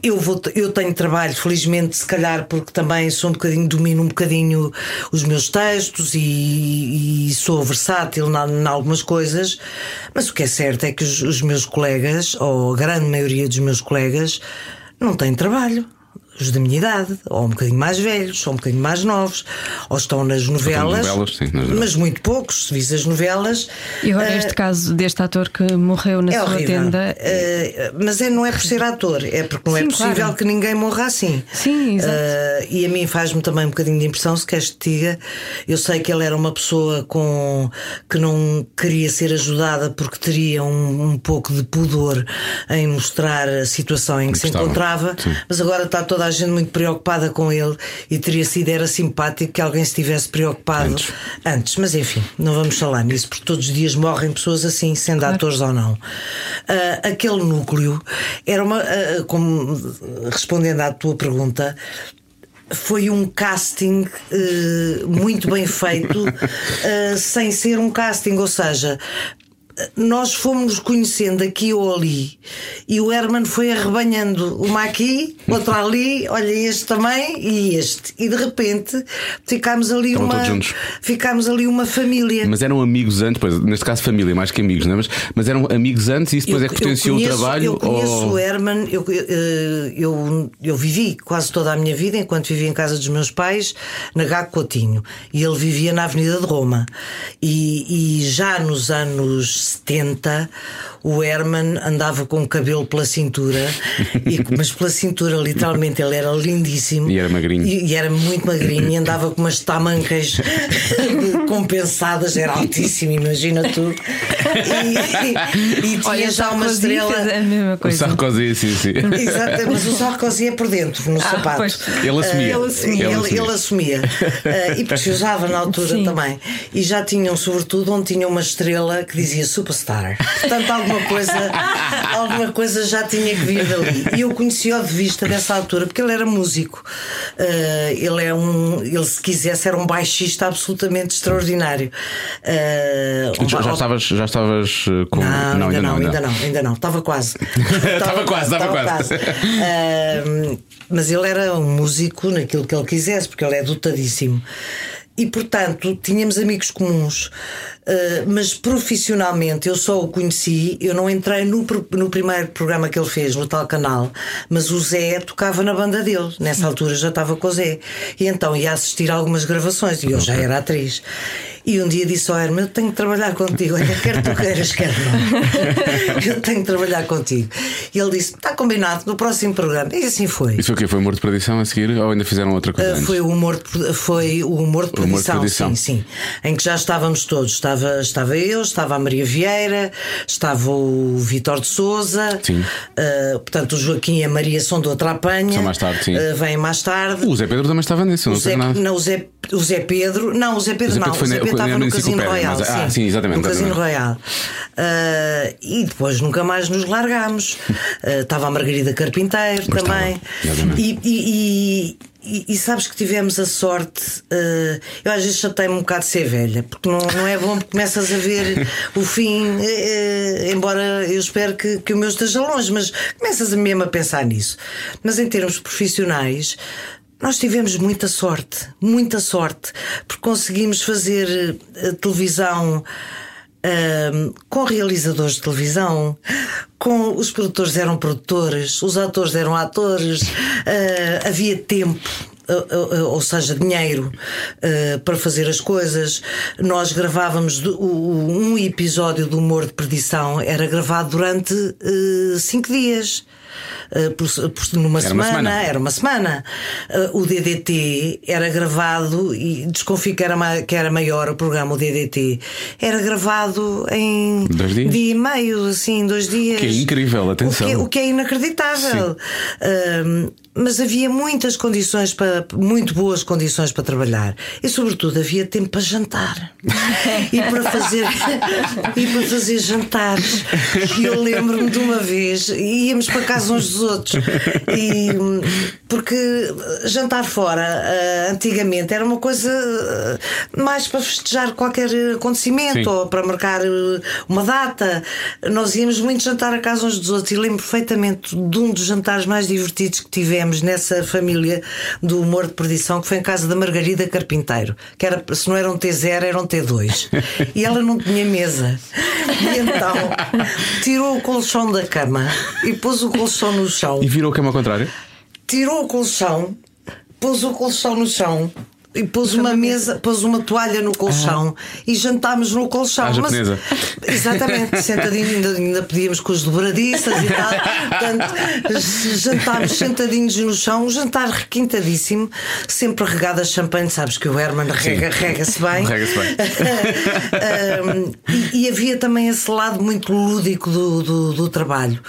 Eu, vou, eu tenho trabalho, felizmente, se calhar, porque também sou um bocadinho, domino um bocadinho os meus textos e, e sou versátil em algumas coisas, mas o que é certo é que os, os meus colegas, ou a grande maioria dos meus colegas, não têm trabalho os da minha idade, ou um bocadinho mais velhos, ou um bocadinho mais novos, ou estão nas novelas, novelas, sim, nas mas muito poucos, se vis as novelas. E agora eh, este caso deste ator que morreu na é sua horrível. tenda. Eh, mas é, não é por ser ator, é porque não é Sim, possível claro. que ninguém morra assim. Sim, exato. Eh, e a mim faz-me também um bocadinho de impressão, se queres que te diga. Eu sei que ele era uma pessoa com que não queria ser ajudada porque teria um, um pouco de pudor em mostrar a situação em que se encontrava, Sim. mas agora está toda a gente muito preocupada com ele e teria sido era simpático que alguém estivesse preocupado Antes. antes. Mas enfim, não vamos falar nisso, porque todos os dias morrem pessoas assim, sendo atores ou não. Ah, aquele núcleo era uma. ah, como respondendo à tua pergunta. Foi um casting eh, muito bem feito, eh, sem ser um casting, ou seja, nós fomos conhecendo aqui ou ali e o Herman foi arrebanhando uma aqui, outra ali, olha este também e este. E de repente ficámos ali uma ficámos ali uma família. Mas eram amigos antes, pois, neste caso família, mais que amigos, não é? mas, mas eram amigos antes e isso depois é que potenciou conheço, o trabalho? Eu conheço ou... o Herman, eu, eh, eu, eu vivi quase toda a minha vida, enquanto vivia em casa dos meus pais, na Gago Coutinho. E ele vivia na Avenida de Roma. E, e já nos anos 70, o Herman andava com o cabelo pela cintura, e, mas pela cintura, literalmente, ele era lindíssimo. E era magrinho. E, e era muito magrinho, e andava com umas tamancas <laughs> compensadas, era altíssimo, imagina tu. E, e, e tinha Olha, já uma Sarkozy estrela. a mesma O coisa. Sarkozy, sim, sim. Exato, mas o Sarkozy é por dentro, no sapato. pois. Ele assumia. Ah, Ele assumia. Ele, Ele assumia. ele assumia. Ah, e porque se usava na altura Sim. também. E já tinham, sobretudo, onde tinha uma estrela que dizia superstar. Portanto, alguma coisa, alguma coisa já tinha que vir dali. E eu conheci-o de vista dessa altura, porque ele era músico. Ah, ele é um. Ele, se quisesse, era um baixista absolutamente extraordinário. Ah, Já, já estavas, já estavas eh, com. não, ainda, não, ainda não, ainda não, estava quase. <laughs> Estava quase, estava quase. Ahm, mas ele era um músico naquilo que ele quisesse, porque ele é dotadíssimo. E portanto tínhamos amigos comuns, Ah, mas profissionalmente eu só o conheci. Eu não entrei no, no primeiro programa que ele fez no tal canal, mas o Zé tocava na banda dele. Nessa altura já estava com o Zé, e então ia assistir a algumas gravações. E eu já era atriz. E um dia disse ao Herman: Eu tenho que trabalhar contigo. Olha, quer tu queiras, quer não. <laughs> Eu tenho que trabalhar contigo. E ele disse: Está combinado, no próximo programa. E assim foi. Isso foi o quê? Foi humor de perdição a seguir ou ainda fizeram outra coisa Uh, foi o humor de, foi o humor de humor de perdição, perdição. sim, sim. Em que já estávamos todos. Estava estava, estava eu, estava a Maria Vieira, estava o Vitor de Souza. Sim. Uh, portanto, o Joaquim e a Maria são de outra apanha. São mais tarde, sim. Uh, vêm mais tarde. O Zé Pedro também estava nisso, não sei nada. não, o, Zé, o Zé Pedro. Não, o Zé Pedro O Zé não. Pedro foi o Zé Pedro estava no Casino Royal. mas- ah, sim, exatamente, No Casino. Royal. Uh, e depois nunca mais nos largámos. <laughs> Estava a Margarida Carpinteiro Pois também. exatamente. E, e- e- e- sabes que tivemos a sorte. uh, eu às vezes chatei-me um bocado de ser velha, porque não, não é bom porque começas a ver o fim, eh, embora eu espero que, que o meu esteja longe, mas começas mesmo a pensar nisso. Mas em termos profissionais. Nós tivemos muita sorte, muita sorte, porque conseguimos fazer eh, televisão ahm, com realizadores de televisão, com os produtores eram produtores, os atores eram atores, ah, havia tempo. Ah, ah, Ou seja, dinheiro ah, para fazer as coisas. Nós gravávamos um episódio do Humor de Perdição, era gravado durante cinco dias. Uh, por- por- numa Era uma semana, semana. era uma semana. Uh, o DDT era gravado e desconfio que era, que era maior o programa, o DDT. Era gravado em Dois dias? dia e meio, assim, dois dias. Que é incrível, atenção. O que, o que é inacreditável. Um, mas havia muitas condições para muito boas condições para trabalhar. E sobretudo havia tempo para jantar. <laughs> E para fazer e para fazer jantares. E eu lembro-me de uma vez íamos para casa uns dos outros. E porque jantar fora ah, antigamente era uma coisa ah, mais para festejar qualquer acontecimento Sim. ou para marcar eh, uma data. Nós íamos muito jantar a casa uns dos outros. E lembro perfeitamente de um dos jantares mais divertidos que tivemos nessa família do humor de perdição, que foi em casa da Margarida Carpinteiro, que era, se não era um T0, era um T2. E ela não tinha mesa. E então tirou o colchão da cama e pôs o colchão no chão E virou a cama ao contrário? tirou o colchão, pôs o colchão no chão. E pôs uma mesa, pôs uma toalha no colchão e jantámos no colchão. Japonesa. exatamente, <laughs> sentadinho, ainda, ainda pedíamos com os dobradiças e tal. Portanto, jantámos sentadinhos no chão, um jantar requintadíssimo, sempre regado a champanhe, sabes que o Herman rega- rega-se bem. Rega-se bem. <laughs> Um, e, e havia também esse lado muito lúdico do, do, do trabalho.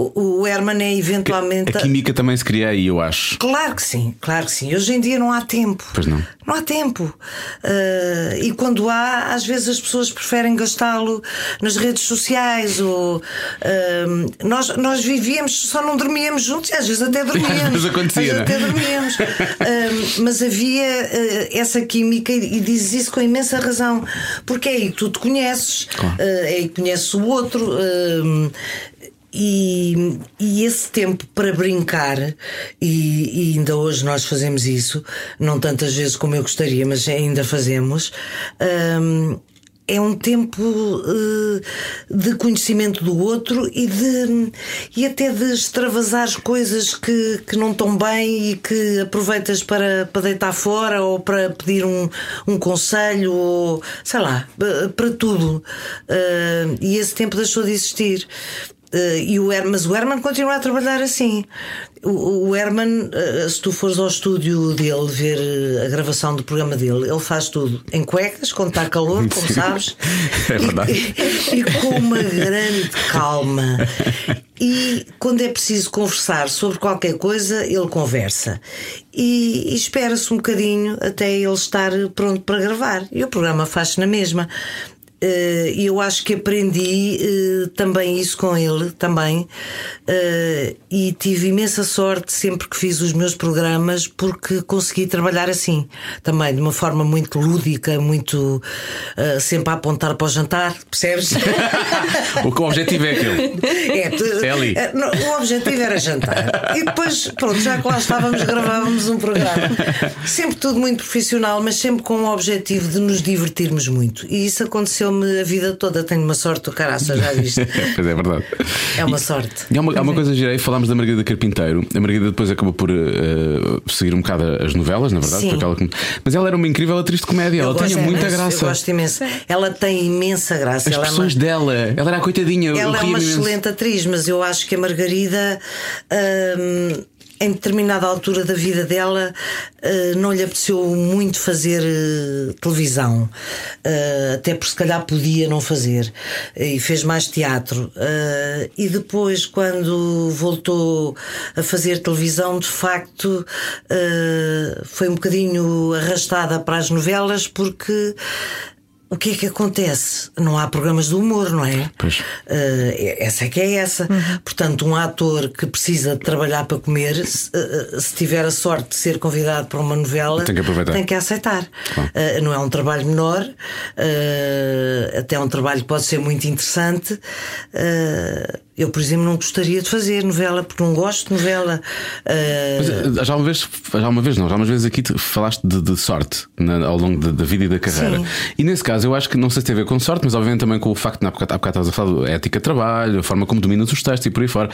O, o Herman é eventualmente. A química também se cria aí, eu acho. Claro que sim, claro que sim. Hoje em dia não há tempo. Pois não. Não há tempo. Ah, e quando há, às vezes as pessoas preferem gastá-lo nas redes sociais. Ou, ah, nós, nós vivíamos, só não dormíamos juntos, e às vezes até <laughs> dormíamos. Às vezes acontecia, Às vezes é? até dormíamos. Ah, mas havia essa química e, e dizes isso com imensa razão. Porque é aí que tu te conheces, Claro. é aí que conheces o outro. E, e esse tempo para brincar, e, e ainda hoje nós fazemos isso, não tantas vezes como eu gostaria, mas ainda fazemos. hum, é um tempo eh, de conhecimento do outro e, de, e até de extravasar coisas que, que não estão bem e que aproveitas para, para deitar fora ou para pedir um, um conselho ou sei lá, eh, para tudo. Eh, e esse tempo deixou de existir. Eh, e o Herman, mas o Herman continua a trabalhar assim. O, o Herman, eh, se tu fores ao estúdio dele ver eh, a gravação do programa dele, ele faz tudo em cuecas, quando está calor, <laughs> como sabes, É verdade. e, e com uma grande calma. E quando é preciso conversar sobre qualquer coisa, ele conversa. E, e espera-se um bocadinho até ele estar pronto para gravar. E o programa faz-se na mesma. Eh, E eu acho que aprendi eh, também isso com ele também. Eh, e tive imensa sorte sempre que fiz os meus programas porque consegui trabalhar assim também de uma forma muito lúdica muito eh, sempre a apontar para o jantar percebes? <laughs> O que o objetivo é aquele. é, tu- É ali. eh, o objetivo era jantar. E depois pronto já que lá estávamos gravávamos um programa. Sempre tudo muito profissional mas sempre com o objetivo de nos divertirmos muito. E isso aconteceu-me a vida toda tenho uma sorte do caraça já viste <laughs> pois é, verdade. é uma sorte E há uma, há uma coisa gira aí, falámos da Margarida Carpinteiro. A Margarida depois acabou por eh, seguir um bocado as novelas, na verdade. Ela- mas ela era uma incrível atriz de comédia, ela Eu tinha gosto muita imenso, graça. Eu gosto imenso. Ela tem imensa graça. As ela é uma, expressões dela, ela era a coitadinha. ela é uma imenso. excelente atriz, mas eu acho que a Margarida. hum, em determinada altura da vida dela eh, não lhe apeteceu muito fazer eh, televisão, Eh, até porque se calhar podia não fazer, e fez mais teatro. E depois, quando voltou a fazer televisão, de facto foi um bocadinho arrastada para as novelas, porque. O que é que acontece? Não há programas de humor, não é? Pois. Eh, essa é que é essa. Portanto, um ator que precisa de trabalhar para comer, se, eh, se tiver a sorte de ser convidado para uma novela, Tem que aproveitar. tem que aceitar. Claro. Eh, não é um trabalho menor, até é um trabalho que pode ser muito interessante. Eu, por exemplo, não gostaria de fazer novela, porque não gosto de novela. Eh, Mas, eh, já uma vez, já uma vez não, já umas vezes aqui te falaste de, de sorte na- ao longo da, da vida e da carreira. Sim. E nesse caso, eu acho que não sei se tem a ver com sorte, mas obviamente também com o facto, há bocado, há bocado estavas a falar da ética de trabalho, a forma como dominas os textos e por aí fora.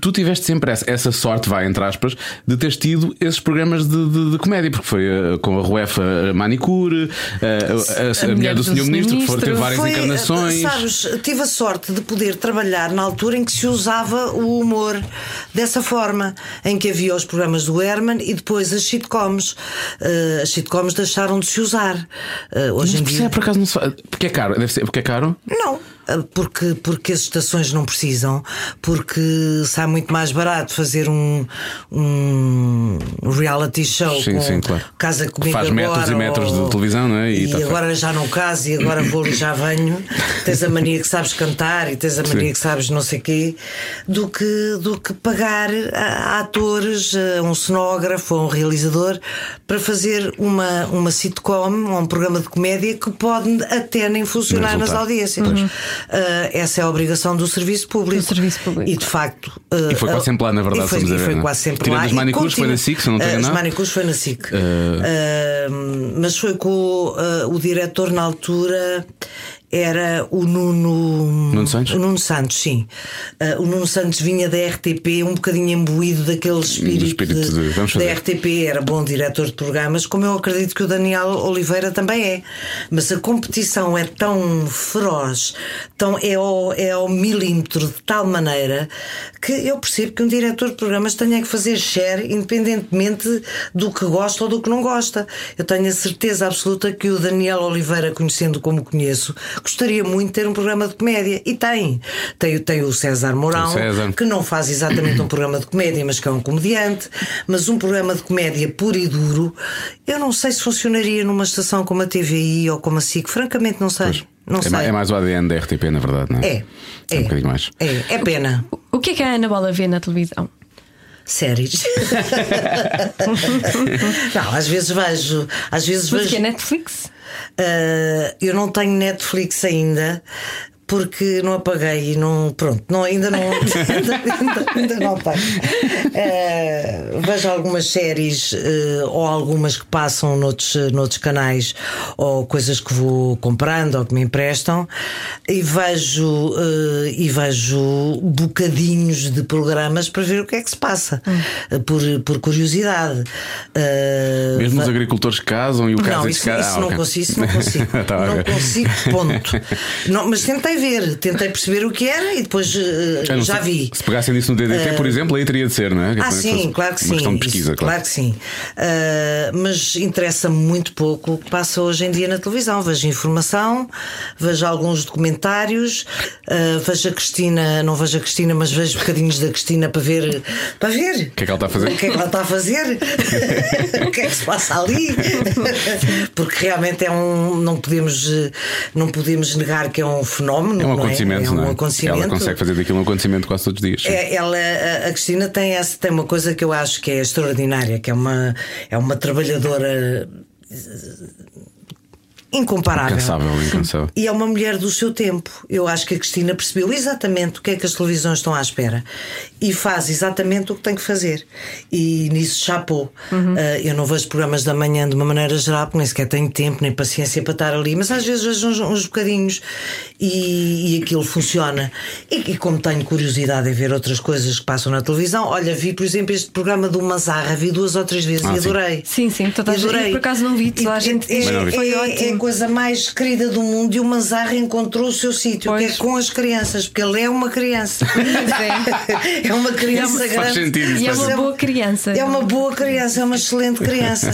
Tu tiveste sempre essa, essa sorte, vai, entre aspas, de teres tido esses programas de, de- de comédia, porque foi eh, com a Ruefa a Manicure, eh, a, a- a mulher do Senhor Ministro, que foram ter várias Foi, encarnações. Sabes, tive a sorte de poder trabalhar na altura em que se usava o humor dessa forma, em que havia os programas do Herman e depois as sitcoms. Eh, as sitcoms deixaram de se usar. Eh, hoje Mas em dia. é por acaso não se. Porque é caro, deve ser porque é caro. Não, porque, porque as estações não precisam, porque sai muito mais barato fazer um, um reality show Sim, com sim, claro. Casa Comigo Faz agora, metros e metros de ou- televisão, não é? E E, tá agora já não caso e agora vou e <coughs> já venho. tens a mania que sabes cantar e tens a mania Sim. que sabes não sei quê, do que, do que pagar a, a atores, a um cenógrafo, a um realizador para fazer uma, uma sitcom, um programa de comédia que pode até nem funcionar nas audiências. Ah, essa é a obrigação do serviço público. Do serviço público. E de facto. E foi quase sempre lá, na verdade, E foi, e ver, foi é? quase sempre Tirando lá. os E manicures, foi na SIC, se não tenho Ah, Os enganado. manicures foi na SIC. Mas foi com o diretor na altura. Era o Nuno. Nuno Santos? O Nuno Santos, sim. Ah, o Nuno Santos vinha da RTP, um bocadinho imbuído daquele espírito, espírito de, vamos da. RTP, era bom diretor de programas, como eu acredito que o Daniel Oliveira também é. Mas a competição é tão feroz, tão, é, ao, é ao milímetro de tal maneira que eu percebo que um diretor de programas tenha que fazer share independentemente do que gosta ou do que não gosta. Eu tenho a certeza absoluta que o Daniel Oliveira, conhecendo como conheço, gostaria muito de ter um programa de comédia. E tem. Tem, tem o César Mourão, Tem o César. que não faz exatamente um programa de comédia, mas que é um comediante, mas um programa de comédia puro e duro, eu não sei se funcionaria numa estação como a TVI ou como a SIC, francamente não sei. Não é, sei. mais, é mais o ADN da RTP, na verdade, não é? É, É é. um bocadinho mais. É, é pena. O que é que a Ana Bola vê na televisão? Séries. <laughs> não, às vezes vejo. Às vezes Mas o vejo. que é Netflix? Uh, eu não tenho Netflix ainda. Porque não apaguei e não. Pronto, não, ainda não. <laughs> ainda, ainda- ainda não tenho. Uh, vejo algumas séries uh, ou algumas que passam noutros, noutros canais ou coisas que vou comprando ou que me emprestam e vejo, uh, e vejo bocadinhos de programas para ver o que é que se passa, uh, por, por curiosidade. Uh, Mesmo os agricultores que casam e o caso não, isso, isso Ah, não ok. consigo, isso não <laughs> consigo. Tá, não consigo, ponto. Não, mas tentei ver, tentei perceber o que era e depois eh, não já sei, vi. Se pegassem nisso no DDT, por exemplo, aí teria de ser, não é? Ah, Para- sim, claro que uma sim. questão de pesquisa, Isso, claro. que sim. Ah, mas interessa-me muito pouco o que passa hoje em dia na televisão. Vejo informação, vejo alguns documentários, vejo a Cristina, não vejo a Cristina, mas vejo bocadinhos da Cristina para ver. Para ver. O que é que ela está a fazer? O que é que ela está a fazer? <laughs> o que é que se passa ali? <laughs> Porque realmente é um. Não podemos, eh, não podemos negar que é um fenómeno. É um não acontecimento, é? É não um é? acontecimento. Ela consegue fazer daquilo um acontecimento quase todos os dias. É, ela, a- a Cristina tem, essa, tem uma coisa que eu acho que é extraordinária, que é uma, é uma trabalhadora incomparável. Incansável, incansável. E é uma mulher do seu tempo. Eu acho que a Cristina percebeu exatamente o que é que as televisões estão à espera e faz exatamente o que tem que fazer. E nisso chapou. Ah, eu não vejo programas da manhã de uma maneira geral, porque nem sequer tenho tempo nem paciência para estar ali, mas às vezes vejo uns, uns bocadinhos e, e aquilo funciona. E, e como tenho curiosidade em ver outras coisas que passam na televisão, olha, vi, por exemplo, este programa do Mazarra, vi duas ou três vezes Ah, e sim. adorei. Sim, sim, E gente- adorei. por acaso não vi, toda a gente é- que é- foi é- ótimo. Coisa mais querida do mundo e o Manzarra encontrou o seu sítio, que é com as crianças, porque ele é uma criança. <laughs> é uma criança Faz grande. sentido, E é uma sentido. boa criança. É uma boa criança, é uma excelente criança.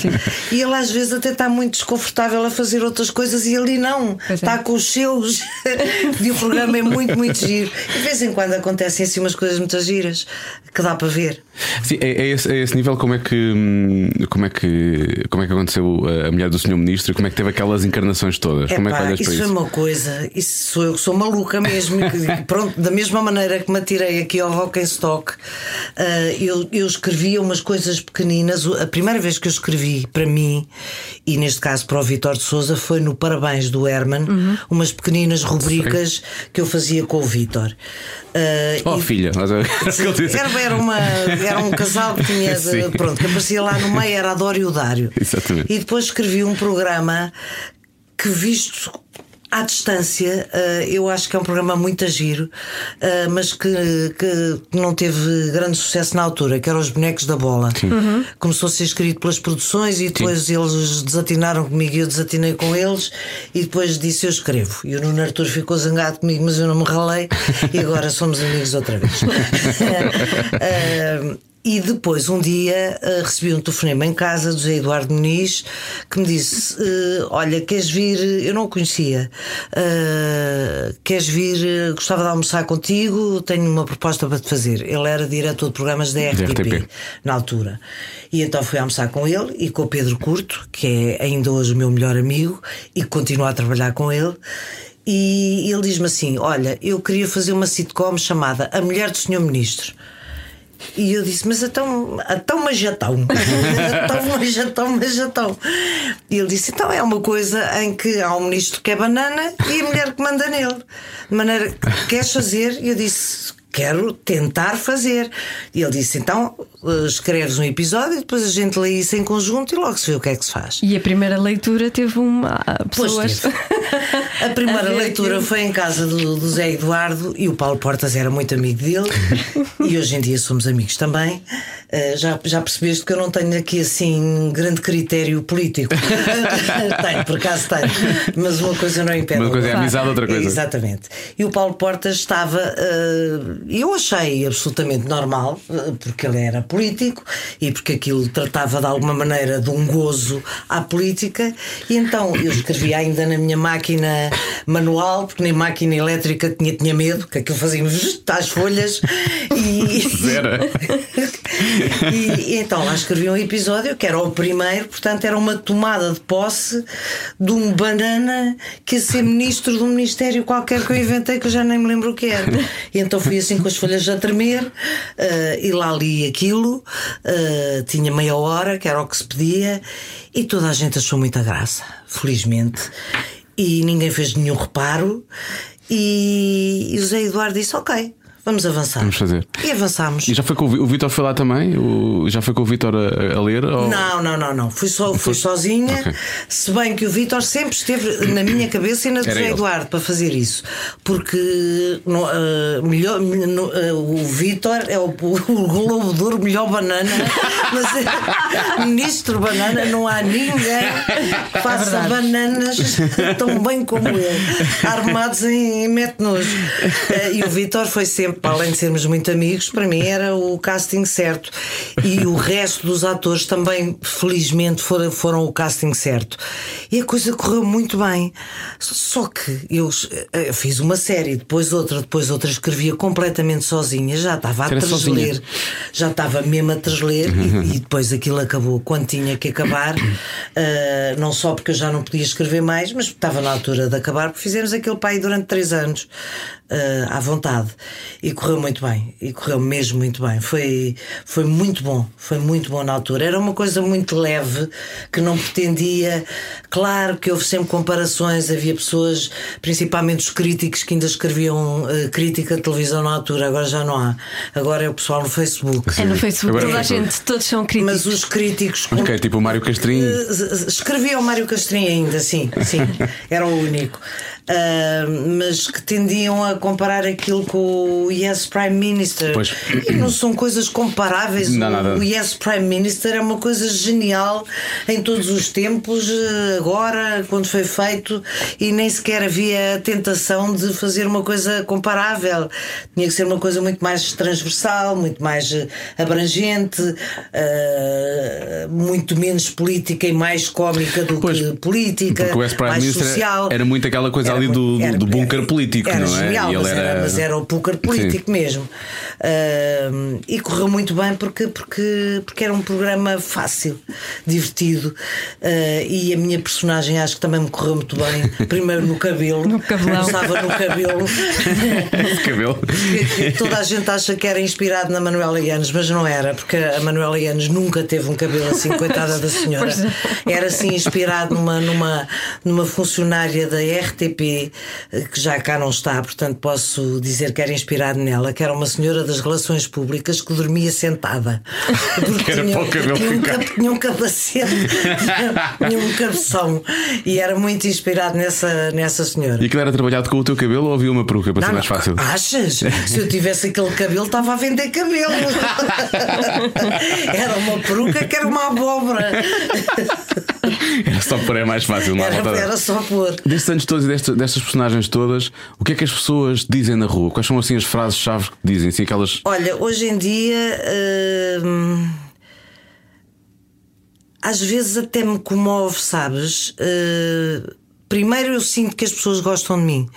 E ele às vezes até está muito desconfortável a fazer outras coisas e ali não. Pois é. Está com os seus. <laughs> e o programa é muito, muito giro. E de vez em quando acontecem assim umas coisas muito giras que dá para ver. Sim, é, é esse, é esse nível como é que hum, como é que como é que aconteceu a mulher do senhor ministro e como é que teve aquelas encarnações todas? como é que Epá, olhas isso para foi isso? uma coisa, isso sou eu que sou maluca mesmo. que, <laughs> pronto, da mesma maneira que me atirei aqui ao Rock and Stock, ah, eu, eu escrevia umas coisas pequeninas. A primeira vez que eu escrevi para mim, e neste caso para o Vitor de Souza, foi no Parabéns do Herman, umas pequeninas rubricas que eu fazia com o Vitor. Ah, Oh e- filha, mas é- era, era, uma, era um casal que tinha <laughs> de- pronto, que aparecia lá no meio, era a Dória e o Dário. Exatamente. E depois escrevi um programa que, visto à distância, eh, eu acho que é um programa muito a giro, eh, mas que, que não teve grande sucesso na altura, que era Os Bonecos da Bola. Começou a ser escrito pelas produções e depois eles desatinaram comigo e eu desatinei com eles e depois disse eu escrevo. E o Nuno Artur ficou zangado comigo, mas eu não me ralei e agora somos amigos outra vez. <laughs> E depois, um dia, eh, recebi um telefonema em casa do José Eduardo Muniz que me disse: eh, Olha, queres vir? Eu não o conhecia. eh, queres vir? Gostava de almoçar contigo. Tenho uma proposta para te fazer. Ele era diretor de programas da RTP, na altura. E então fui almoçar com ele e com o Pedro Curto, que é ainda hoje o meu melhor amigo e que continua a trabalhar com ele. E ele diz-me assim: Olha, eu queria fazer uma sitcom chamada A Mulher do Senhor Ministro. E eu disse, mas então, então mas já estão. <laughs> então, estão, mas. E ele disse, então é uma coisa em que há um ministro que é banana e a mulher que manda nele. De maneira que queres fazer? E eu disse, quero tentar fazer. E ele disse, então escreves um episódio e depois a gente lê isso em conjunto e logo se vê o que é que se faz. E a primeira leitura teve uma Pois pessoas. teve. A <laughs> primeira A leitura aquilo. foi em casa do, do Zé Eduardo e o Paulo Portas era muito amigo dele <laughs> e hoje em dia somos amigos também. Eh, já, já percebeste que eu não tenho aqui assim grande critério político. <laughs> tenho, por acaso tenho. Mas uma coisa não impede. Uma coisa é outra. amizade, outra coisa. Exatamente. E o Paulo Portas estava. eh, eu achei absolutamente normal, eh, porque ele era político e porque aquilo tratava de alguma maneira de um gozo à política. E então eu escrevia ainda na minha máquina manual, porque nem máquina elétrica tinha, tinha medo, que aquilo fazia às folhas. E, <laughs> Zero. <laughs> e, e então lá escrevi um episódio que era o primeiro, portanto era uma tomada de posse de um banana que ia ser ministro de um ministério qualquer que eu inventei que eu já nem me lembro o que era. E então fui assim com as folhas a tremer eh, e lá li aquilo, eh, tinha meia hora, que era o que se pedia, e toda a gente achou muita graça, felizmente. E ninguém fez nenhum reparo. E, e o José Eduardo disse: Ok, vamos avançar. Vamos fazer. E avançámos. E já foi com o Vi- o Vitor foi lá também? O- já foi com o Vitor a, a ler? ou- Não, não, não, não. Fui, só, fui sozinha. Ok. Se bem que o Vítor sempre esteve na minha cabeça e na do. Eduardo para fazer isso. Porque no, ah, melhor, no, ah, o Vítor é o, o Globo de Ouro melhor banana. Mas é, ministro banana, não há ninguém que faça bananas tão bem como ele. Armados em, em mete-nojo. Ah, e o Vítor foi sempre, para além de sermos muito amigos, para mim era o casting certo. E o resto dos atores também, felizmente, foram, foram o casting certo. E a coisa correu muito bem. Só que eu eh, fiz uma série, depois outra, depois outra, escrevia completamente sozinha, já estava a trasler, já estava mesmo a trasler e, e depois aquilo acabou quando tinha que acabar. <coughs> eh, não só porque eu já não podia escrever mais, mas estava na altura de acabar, porque fizemos aquele pai durante três anos. eh, à vontade e correu muito bem e correu mesmo muito bem. Foi, foi muito bom foi muito bom na altura. Era uma coisa muito leve que não pretendia. Claro que houve sempre comparações havia pessoas principalmente os críticos que ainda escreviam eh, crítica de televisão na altura agora já não há. Agora é o pessoal no Facebook. É no Facebook, Agora toda a é gente, todos são críticos. mas os críticos Ok, tipo o Mário Castrinho. Eh, Escrevia o Mário Castrinho ainda, sim, sim, <laughs> era o único. Ah, mas que tendiam a comparar aquilo com o Yes Prime Minister. Pois. E não são coisas comparáveis. Não, o, nada. o Yes Prime Minister é uma coisa genial em todos os tempos, agora, quando foi feito, e nem sequer havia a tentação de fazer uma coisa comparável. Tinha que ser uma coisa muito mais transversal, muito mais eh, abrangente, eh, muito menos política e mais cómica do Pois, que política, mais Minister social. era muito aquela coisa ali do- muito- do- bunker político, era não é? Genial, mas, era... era- mas era o bunker político mesmo. Ah, e correu muito bem porque, porque, porque era um programa fácil, divertido. Ah, e a minha personagem acho que também me correu muito bem. <laughs> Primeiro no cabelo. No cabelão. Começava no cabelo. de cabelo. Toda a gente acha que era inspirado na Manuela Yanes, mas não era, porque a Manuela Yanes nunca teve um cabelo assim, coitada da senhora. Era assim inspirado numa, numa, numa funcionária da RTP, eh, que já cá não está, portanto posso dizer que era inspirado nela, que era uma senhora das relações públicas que dormia sentada. <laughs> Porque Que era para o cabelo tinha, um, tinha um capacete, tinha, <laughs> tinha um cabeção, e era muito inspirado nessa, nessa senhora. E aquilo era trabalhado com o teu cabelo ou havia uma peruca para ser mais fácil? Achas? Se eu tivesse aquele cabelo, estava a vender cabelo. <laughs> era uma peruca que era uma abóbora. Era só para é mais fácil, não há Era, era só pôr. Destes anos todos e destas, destas personagens todas, o que é que as pessoas dizem na rua? Quais são assim as frases-chave que dizem? Assim, aquelas. Olha, hoje em dia. hum, às vezes até me comove, sabes? Uh, primeiro eu sinto que as pessoas gostam de mim.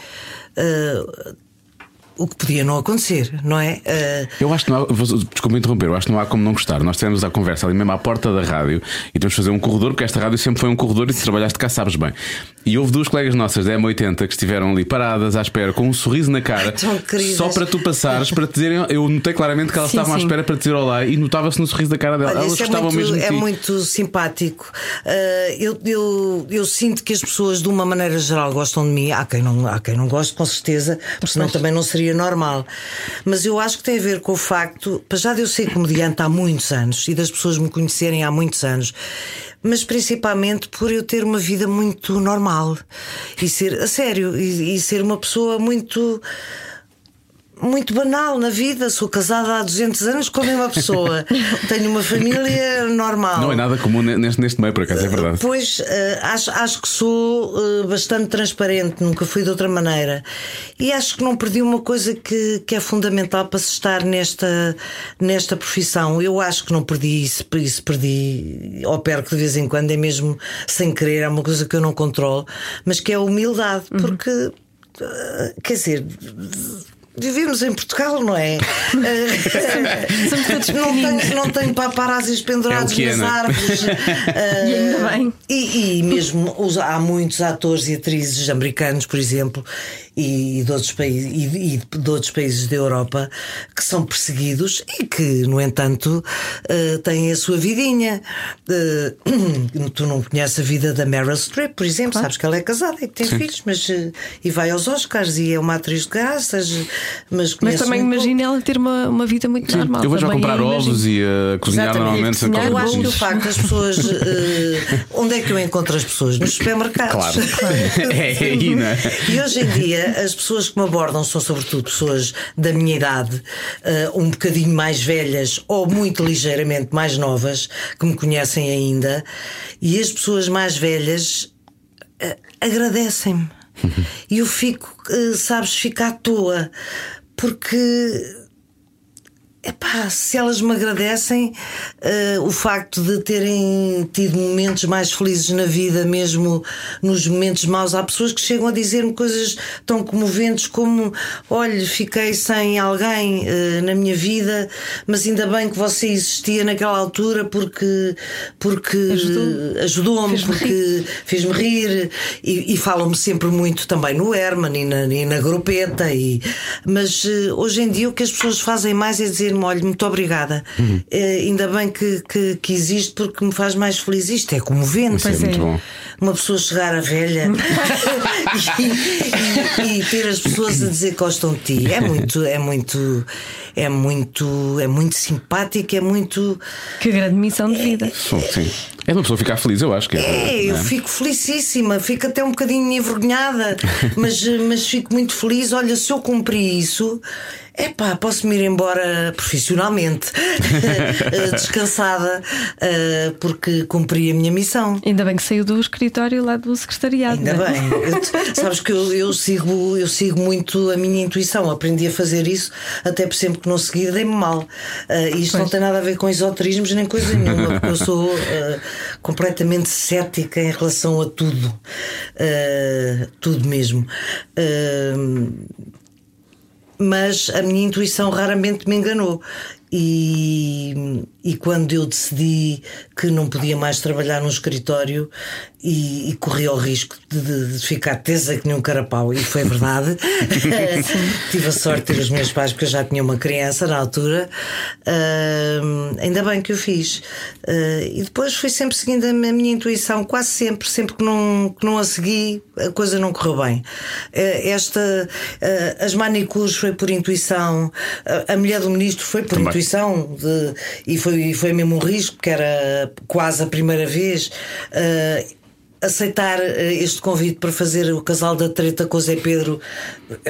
Uh, o que podia não acontecer, não é? Uh, Eu acho que não há. Desculpa interromper, eu acho que não há como não gostar. Nós tivemos a conversa ali mesmo à porta da rádio e temos de fazer um corredor, porque esta rádio sempre foi um corredor e se trabalhaste cá sabes bem. E houve duas colegas nossas da M80 que estiveram ali paradas à espera com um sorriso na cara, só para tu passares, para te dizerem. Eu notei claramente que elas Sim, estavam à sim. espera para te dizer olá e notava-se no sorriso da cara dela. Olha, elas é gostavam muito, mesmo de é ti. muito simpático. Uh, eu, eu, eu sinto que as pessoas, de uma maneira geral, gostam de mim. Há quem não, há quem não goste, com certeza, porque senão também não seria normal. Mas eu acho que tem a ver com o facto, para já de eu ser comediante há muitos anos e das pessoas me conhecerem há muitos anos. Mas principalmente por eu ter uma vida muito normal e ser, a sério, e, e ser uma pessoa muito muito banal na vida. Sou casada há 200 anos com a mesma pessoa. <laughs> Tenho uma família normal. Não é nada comum neste, neste meio, por acaso, é verdade. Pois eh, acho, acho que sou eh, bastante transparente, nunca fui de outra maneira. E acho que não perdi uma coisa que, que é fundamental para se estar nesta, nesta profissão. Eu acho que não perdi isso, isso perdi, ou perco de vez em quando, é mesmo sem querer, é uma coisa que eu não controlo, mas que é a humildade, porque eh, quer dizer. Vivemos em Portugal, não é? <laughs> Somos todos não, tenho, não tenho paparazzis pendurados É nas é? árvores. <laughs> E ainda bem. E, e mesmo os- há muitos atores e atrizes americanos, por exemplo, e de outros países, e, e de outros países da Europa que são perseguidos e que, no entanto, eh, têm a sua vidinha. Eh, <clears throat> tu não conheces a vida da Meryl Streep, por exemplo, sabes que ela é casada e que tem filhos, mas eh, e vai aos Oscars e é uma atriz de graças, mas, Mas também imagina ela ter uma, uma vida muito normal. Eu vou já Também comprar ovos e a cozinhar Exatamente. normalmente Cozinhar Eu acho que o facto das pessoas. <laughs> onde é que eu encontro as pessoas? Nos supermercados. Claro. <laughs> É aí, não é? E hoje em dia, as pessoas que me abordam são, sobretudo, pessoas da minha idade, eh, um bocadinho mais velhas ou muito ligeiramente mais novas, que me conhecem ainda. E as pessoas mais velhas eh, agradecem-me. <laughs> E eu fico, eh, sabes, fico à toa, porque. Epá, se elas me agradecem eh, o facto de terem tido momentos mais felizes na vida, mesmo nos momentos maus, há pessoas que chegam a dizer-me coisas tão comoventes como: olha, fiquei sem alguém eh, na minha vida, mas ainda bem que você existia naquela altura porque, porque Ajudou. ajudou-me, Fez-me porque fez-me rir e, e falam-me sempre muito também no Herman e na, e na grupeta. E, mas eh, hoje em dia o que as pessoas fazem mais é olha, muito obrigada, Uhum. Eh, ainda bem que, que, que existe porque me faz mais feliz. Isto é comovente. Isso é muito é. bom. Uma pessoa chegar a velha <laughs> e, e- e ter as pessoas a dizer que gostam de ti é muito, é muito, é muito, é muito simpático, é muito. Que grande missão de vida. Sim, sim. É uma pessoa ficar feliz, eu acho que é. É, eu não é? fico felicíssima, fico até um bocadinho envergonhada, <laughs> mas, mas fico muito feliz. Olha, se eu cumpri isso, epá, posso-me ir embora profissionalmente, <laughs> eh, descansada, eh, porque cumpri a minha missão. Ainda bem que saiu do escritório lá do secretariado. Ainda não é? bem. Eu- <laughs> sabes que eu, eu sigo, eu sigo muito a minha intuição. Aprendi a fazer isso, até por sempre que não segui, dei-me mal. E isto não Pois. tem nada a ver com esoterismos nem coisa nenhuma, porque eu sou ah, completamente cética em relação a tudo. Ah, tudo mesmo. Mas a minha intuição raramente me enganou. E, e quando eu decidi que não podia mais trabalhar num escritório e, e corria o risco de, de- de ficar tesa que nem um carapau, e foi verdade, <laughs> tive a sorte de ter os meus pais, porque eu já tinha uma criança na altura, Ahm, ainda bem que eu fiz. Ah, e depois fui sempre seguindo a minha intuição, quase sempre, sempre que não, que não a segui, a coisa não correu bem. Eh, Esta, eh, as manicures foi por intuição, a- a mulher do ministro foi por Também. intuição, de- e foi, foi mesmo um risco, porque era quase a primeira vez. eh, aceitar eh, este convite para fazer o casal da treta com o Zé Pedro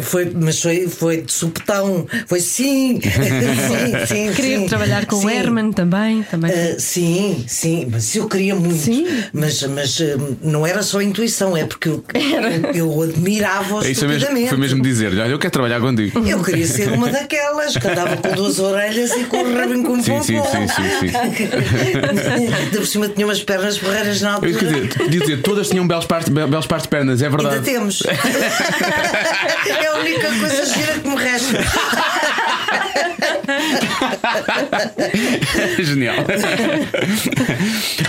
foi, mas foi, foi de supetão, foi sim, <laughs> sim, sim. Queria sim, trabalhar com o sim. Herman também. também. Uh, sim, sim, mas eu queria muito. Sim. Mas, mas não era só intuição, é porque eu, <laughs> eu admirava-o É mesmo, foi mesmo dizer: Olha, eu quero trabalhar contigo. Eu queria ser uma daquelas que andava com duas orelhas e com o rabinho com um Sim, sim, pompom. sim, sim, sim. <laughs> Ainda por cima tinha umas pernas porreiras na Eu altura. dizer, podia dizer, todas tinham belos pares, be- belos pares de pernas, é Ainda verdade. temos. <laughs> é a única coisa gira que me resta. Genial.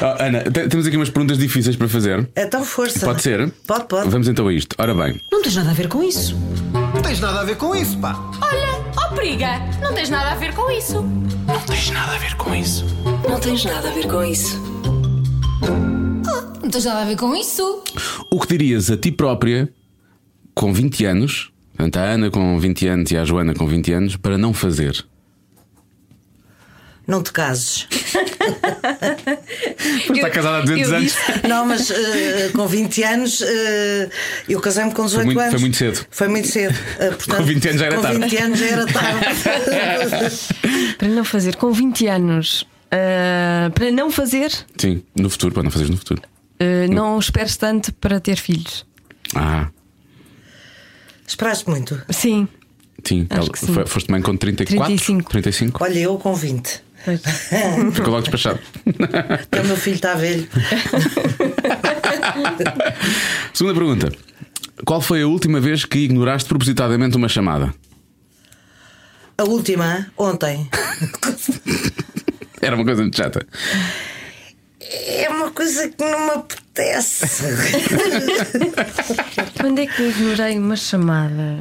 Oh, Ana, te- temos aqui umas perguntas difíceis para fazer. Então, força. Pode ser? Pode, pode. Vamos então a isto. Ora bem, Não tens nada a ver com isso. Não tens nada a ver com isso, pá. Olha, ó periga, não tens nada a ver com isso. não tens nada a ver com isso. Não tens nada a ver com isso. Não tens nada a ver com isso. O que dirias a ti própria com 20 anos, portanto, a Ana com 20 anos e a Joana com 20 anos, para não fazer? Não te cases. <laughs> Pois está casada há 200 eu anos. Não, mas eh, com 20 anos eh, eu casei-me com 18 muito- anos. foi muito cedo. Foi muito cedo. Eh, portanto, Com 20 anos já era com tarde. 20 anos já era tarde. <laughs> Para não fazer com 20 anos. para não fazer, Sim, no futuro, para não fazeres no futuro. Ah, não esperes tanto para ter filhos. Ah, Esperaste muito. Sim. sim. Acho que sim. foste mãe com 34? 35. 35? Olha, eu com 20. Pois. <laughs> Ficou logo despachado. <laughs> Até o meu filho está velho. <laughs> Segunda pergunta. Qual foi a última vez que ignoraste propositadamente uma chamada? A última, ontem. Era uma coisa muito chata. É uma coisa que não me apetece. <laughs> Quando é que eu ignorei uma chamada?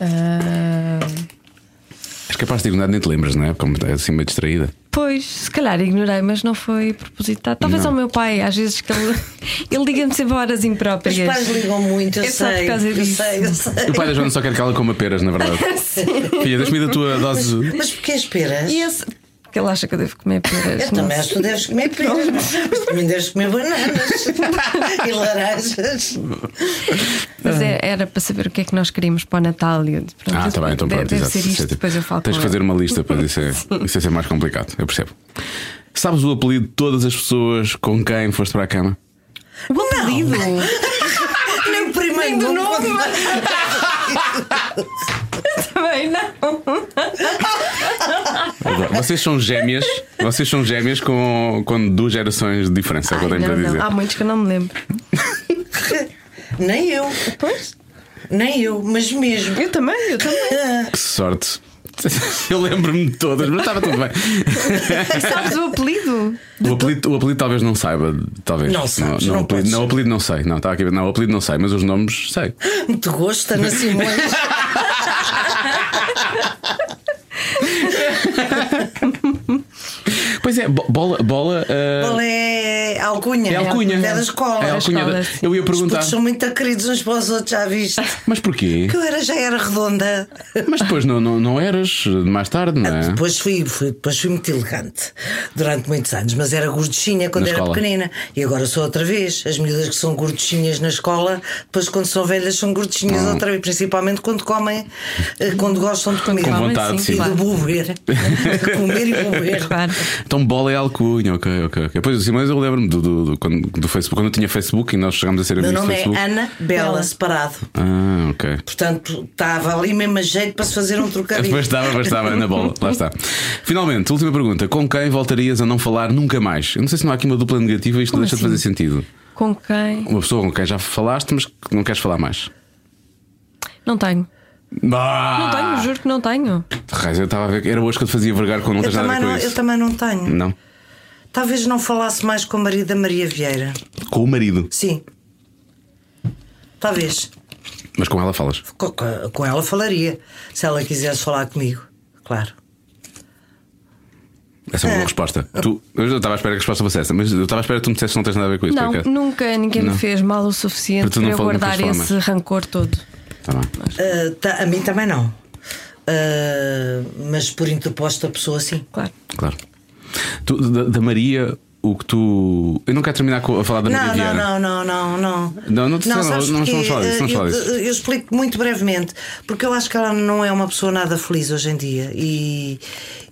Ah, És capaz de ignorar, nem te lembras, não é? Como é assim meio distraída. pois, se calhar ignorei, mas não foi propositado. Talvez Não. ao meu pai, às vezes que ele, <laughs> ele liga-me sempre a horas Os impróprias. pais ligam muito, eu É só por sei. causa eu disso. sei, eu sei. O pai da Joana só quer que ela coma peras, na verdade. <laughs> Filha, deixa-me da tua dose. Mas porquê esperas? E esse, porque ele acha que eu devo comer peras. Eu também acho que tu deves comer peras, mas também deves comer bananas <laughs> e laranjas. Mas é- era para saber o que é que nós queríamos para o Natal. E eu pronto, Ah, está bem, então pronto. deve exato. é isto, tipo- depois eu falo Tens com de fazer uma lista para <laughs> isso é, isso é ser mais complicado, eu percebo. Sabes o apelido de todas as pessoas com quem foste para a cama? O apelido? <laughs> Nem o primeiro nome. Também não. Agora, Vocês são gêmeas, vocês são gêmeas com, com duas gerações de diferença, é o que eu tenho não, para não. dizer. Há muitos que eu não me lembro. <laughs> Nem eu. Pois? Nem eu, mas mesmo. Eu também, eu também. Que sorte. <laughs> Eu lembro-me de todas, mas estava tudo bem. <laughs> Sabes o apelido? O apelido, o apelido talvez não saiba, talvez. Não sabes, não, não o apelido, não, apelido não sei. Não, está aqui, não, o apelido não sei, mas os nomes sei. Muito gosto, Ana Simões. Pois é, bo- bola. bola, uh, Bola é, É alcunha. É alcunha. É da escola. É alcunha. escola, da- sim. Eu ia Os perguntar. putos são muito queridos uns para os outros, já viste? Mas porquê? Que eu era, já era redonda. Mas depois não, não, não eras mais tarde, não é? Depois fui, fui, depois fui muito elegante durante muitos anos, mas era gorduchinha quando Na era escola? pequenina. E agora sou outra vez. As miúdas que são gorduchinhas na escola, depois quando são velhas são gorduchinhas Hum. outra vez, principalmente quando comem, eh, quando gostam de comer. Com vontade, sim. E claro. <laughs> de bober. comer e bober. Claro. Então bola é alcunha, ok, ok. ok. Depois o Simões eu lembro-me do, do, do, quando- do Facebook, quando eu tinha Facebook e nós chegámos a ser Meu amigos do nome é Facebook. Ana Bela, separado. Ah, ok. Portanto, estava ali mesmo a jeito para se fazer um trocadilho. Depois estava, depois estava na bola. Lá está. Finalmente, última pergunta. Com quem voltarias a não falar nunca mais? Eu não sei se não há aqui uma dupla negativa isto não deixa de assim? fazer sentido. Com quem? Uma pessoa com quem já falaste, mas que não queres falar mais. Não tenho. Não tenho, juro que não tenho. Eu estava a ver que era hoje que eu te fazia vergar com não Eu tens nada a também, ver com não, eu também não tenho. Não. Talvez não falasse mais com o marido da Maria Vieira. Com o marido. Sim. Talvez. Mas com ela falas. Com, com- com ela falaria. Se ela quisesse falar comigo. Claro. Essa é uma boa É. resposta. Tu, eu estava à espera que a resposta fosse essa, mas eu estava à espera que tu me dissesse que não tens nada a ver com isso. Não, nunca ninguém Não. me fez mal o suficiente Para para, eu guardar esse rancor todo. Tá. Ah, tá- a mim também não. Ah, mas por interposta pessoa, sim. Claro. Claro. Tu, da, da Maria, o que tu. Eu não quero terminar com- a falar da Maria Não, Vieira. não, não, não, não, Não, não te- não, sabes não falar disso, vamos eu, disso. eu explico muito brevemente, porque eu acho que ela não é uma pessoa nada feliz hoje em dia e,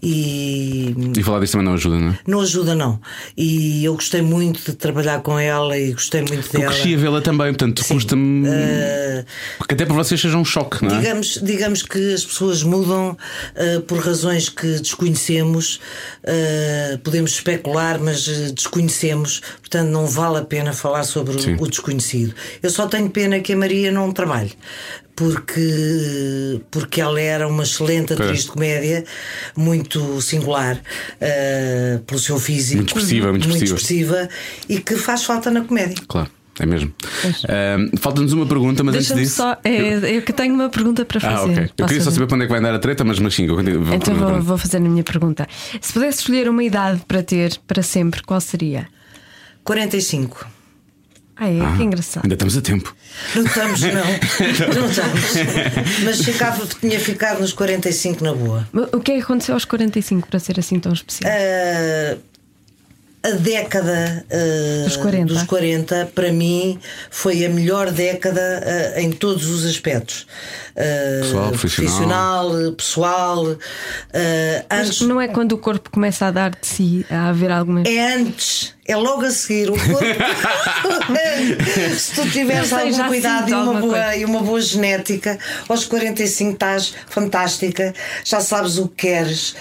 e E falar disso também não ajuda, não é? não ajuda, não. E eu gostei muito de trabalhar com ela e gostei muito Eu dela. cresci a vê-la também, portanto custa-me. Eh, Porque até para vocês seja um choque, não é? Digamos, digamos que as pessoas mudam eh, por razões que desconhecemos, eh, podemos especular, mas desconhecemos, portanto não vale a pena falar sobre o, o desconhecido. Eu só tenho pena que a Maria não trabalhe. Porque, porque ela era uma excelente atriz É. de comédia, muito singular eh, pelo seu físico, Muito expressiva, muito expressiva. expressiva, e que faz falta na comédia. Claro, é mesmo. Ahm, Falta-nos uma pergunta, mas antes Deixa-me disso. só. É, eu que tenho uma pergunta para fazer. Ah, ok. Eu Posso queria só saber para onde é que vai andar a treta, mas, mas sim, eu continuo- vou Então vou, vou fazer a minha pergunta. Se pudesse escolher uma idade para ter para sempre, qual seria? 45. Ah, é? que engraçado. Ainda estamos a tempo. Não estamos, não. <laughs> Não estamos. Mas ficava, tinha ficado nos 45 na boa. O que é que aconteceu aos 45 para ser assim tão especial? Ah, a década ah, Dos 40. dos 40, para mim, foi a melhor década ah, em todos os aspectos. Ah, Pessoal, profissional. profissional, pessoal. ah, Mas antes, não é quando o corpo começa a dar de si, a haver alguma. É antes, é logo a seguir. O corpo. <laughs> Se tu tiveres sei, algum cuidado e uma, boa, e uma boa genética, aos 45 estás fantástica, já sabes o que queres.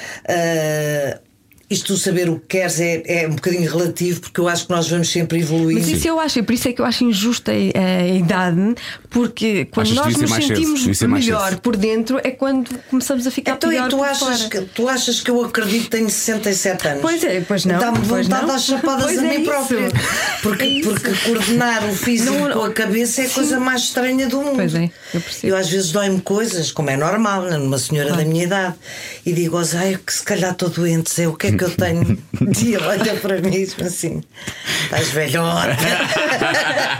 Isto tu saber o que queres é, é um bocadinho relativo, porque eu acho que nós vamos sempre evoluir. Mas isso eu acho, e por isso é que eu acho injusta a, idade, porque quando Achas nós nos cedo, sentimos melhor por dentro é quando começamos a ficar Então, e pior tu por achas, que, tu achas que eu acredito que tenho 67 anos? Pois é, pois não, Dá-me pois vontade não. dar chapadas Pois a é mim isso. própria. Porque, É porque coordenar o físico Não- com a cabeça é a coisa mais estranha do mundo. Pois é, eu percebo. às vezes dói-me coisas, como é normal, numa senhora da minha idade, e digo ai, que se calhar estou doente, sei o que é que eu tenho. E ele olha para mim e assim: estás velhota. <laughs>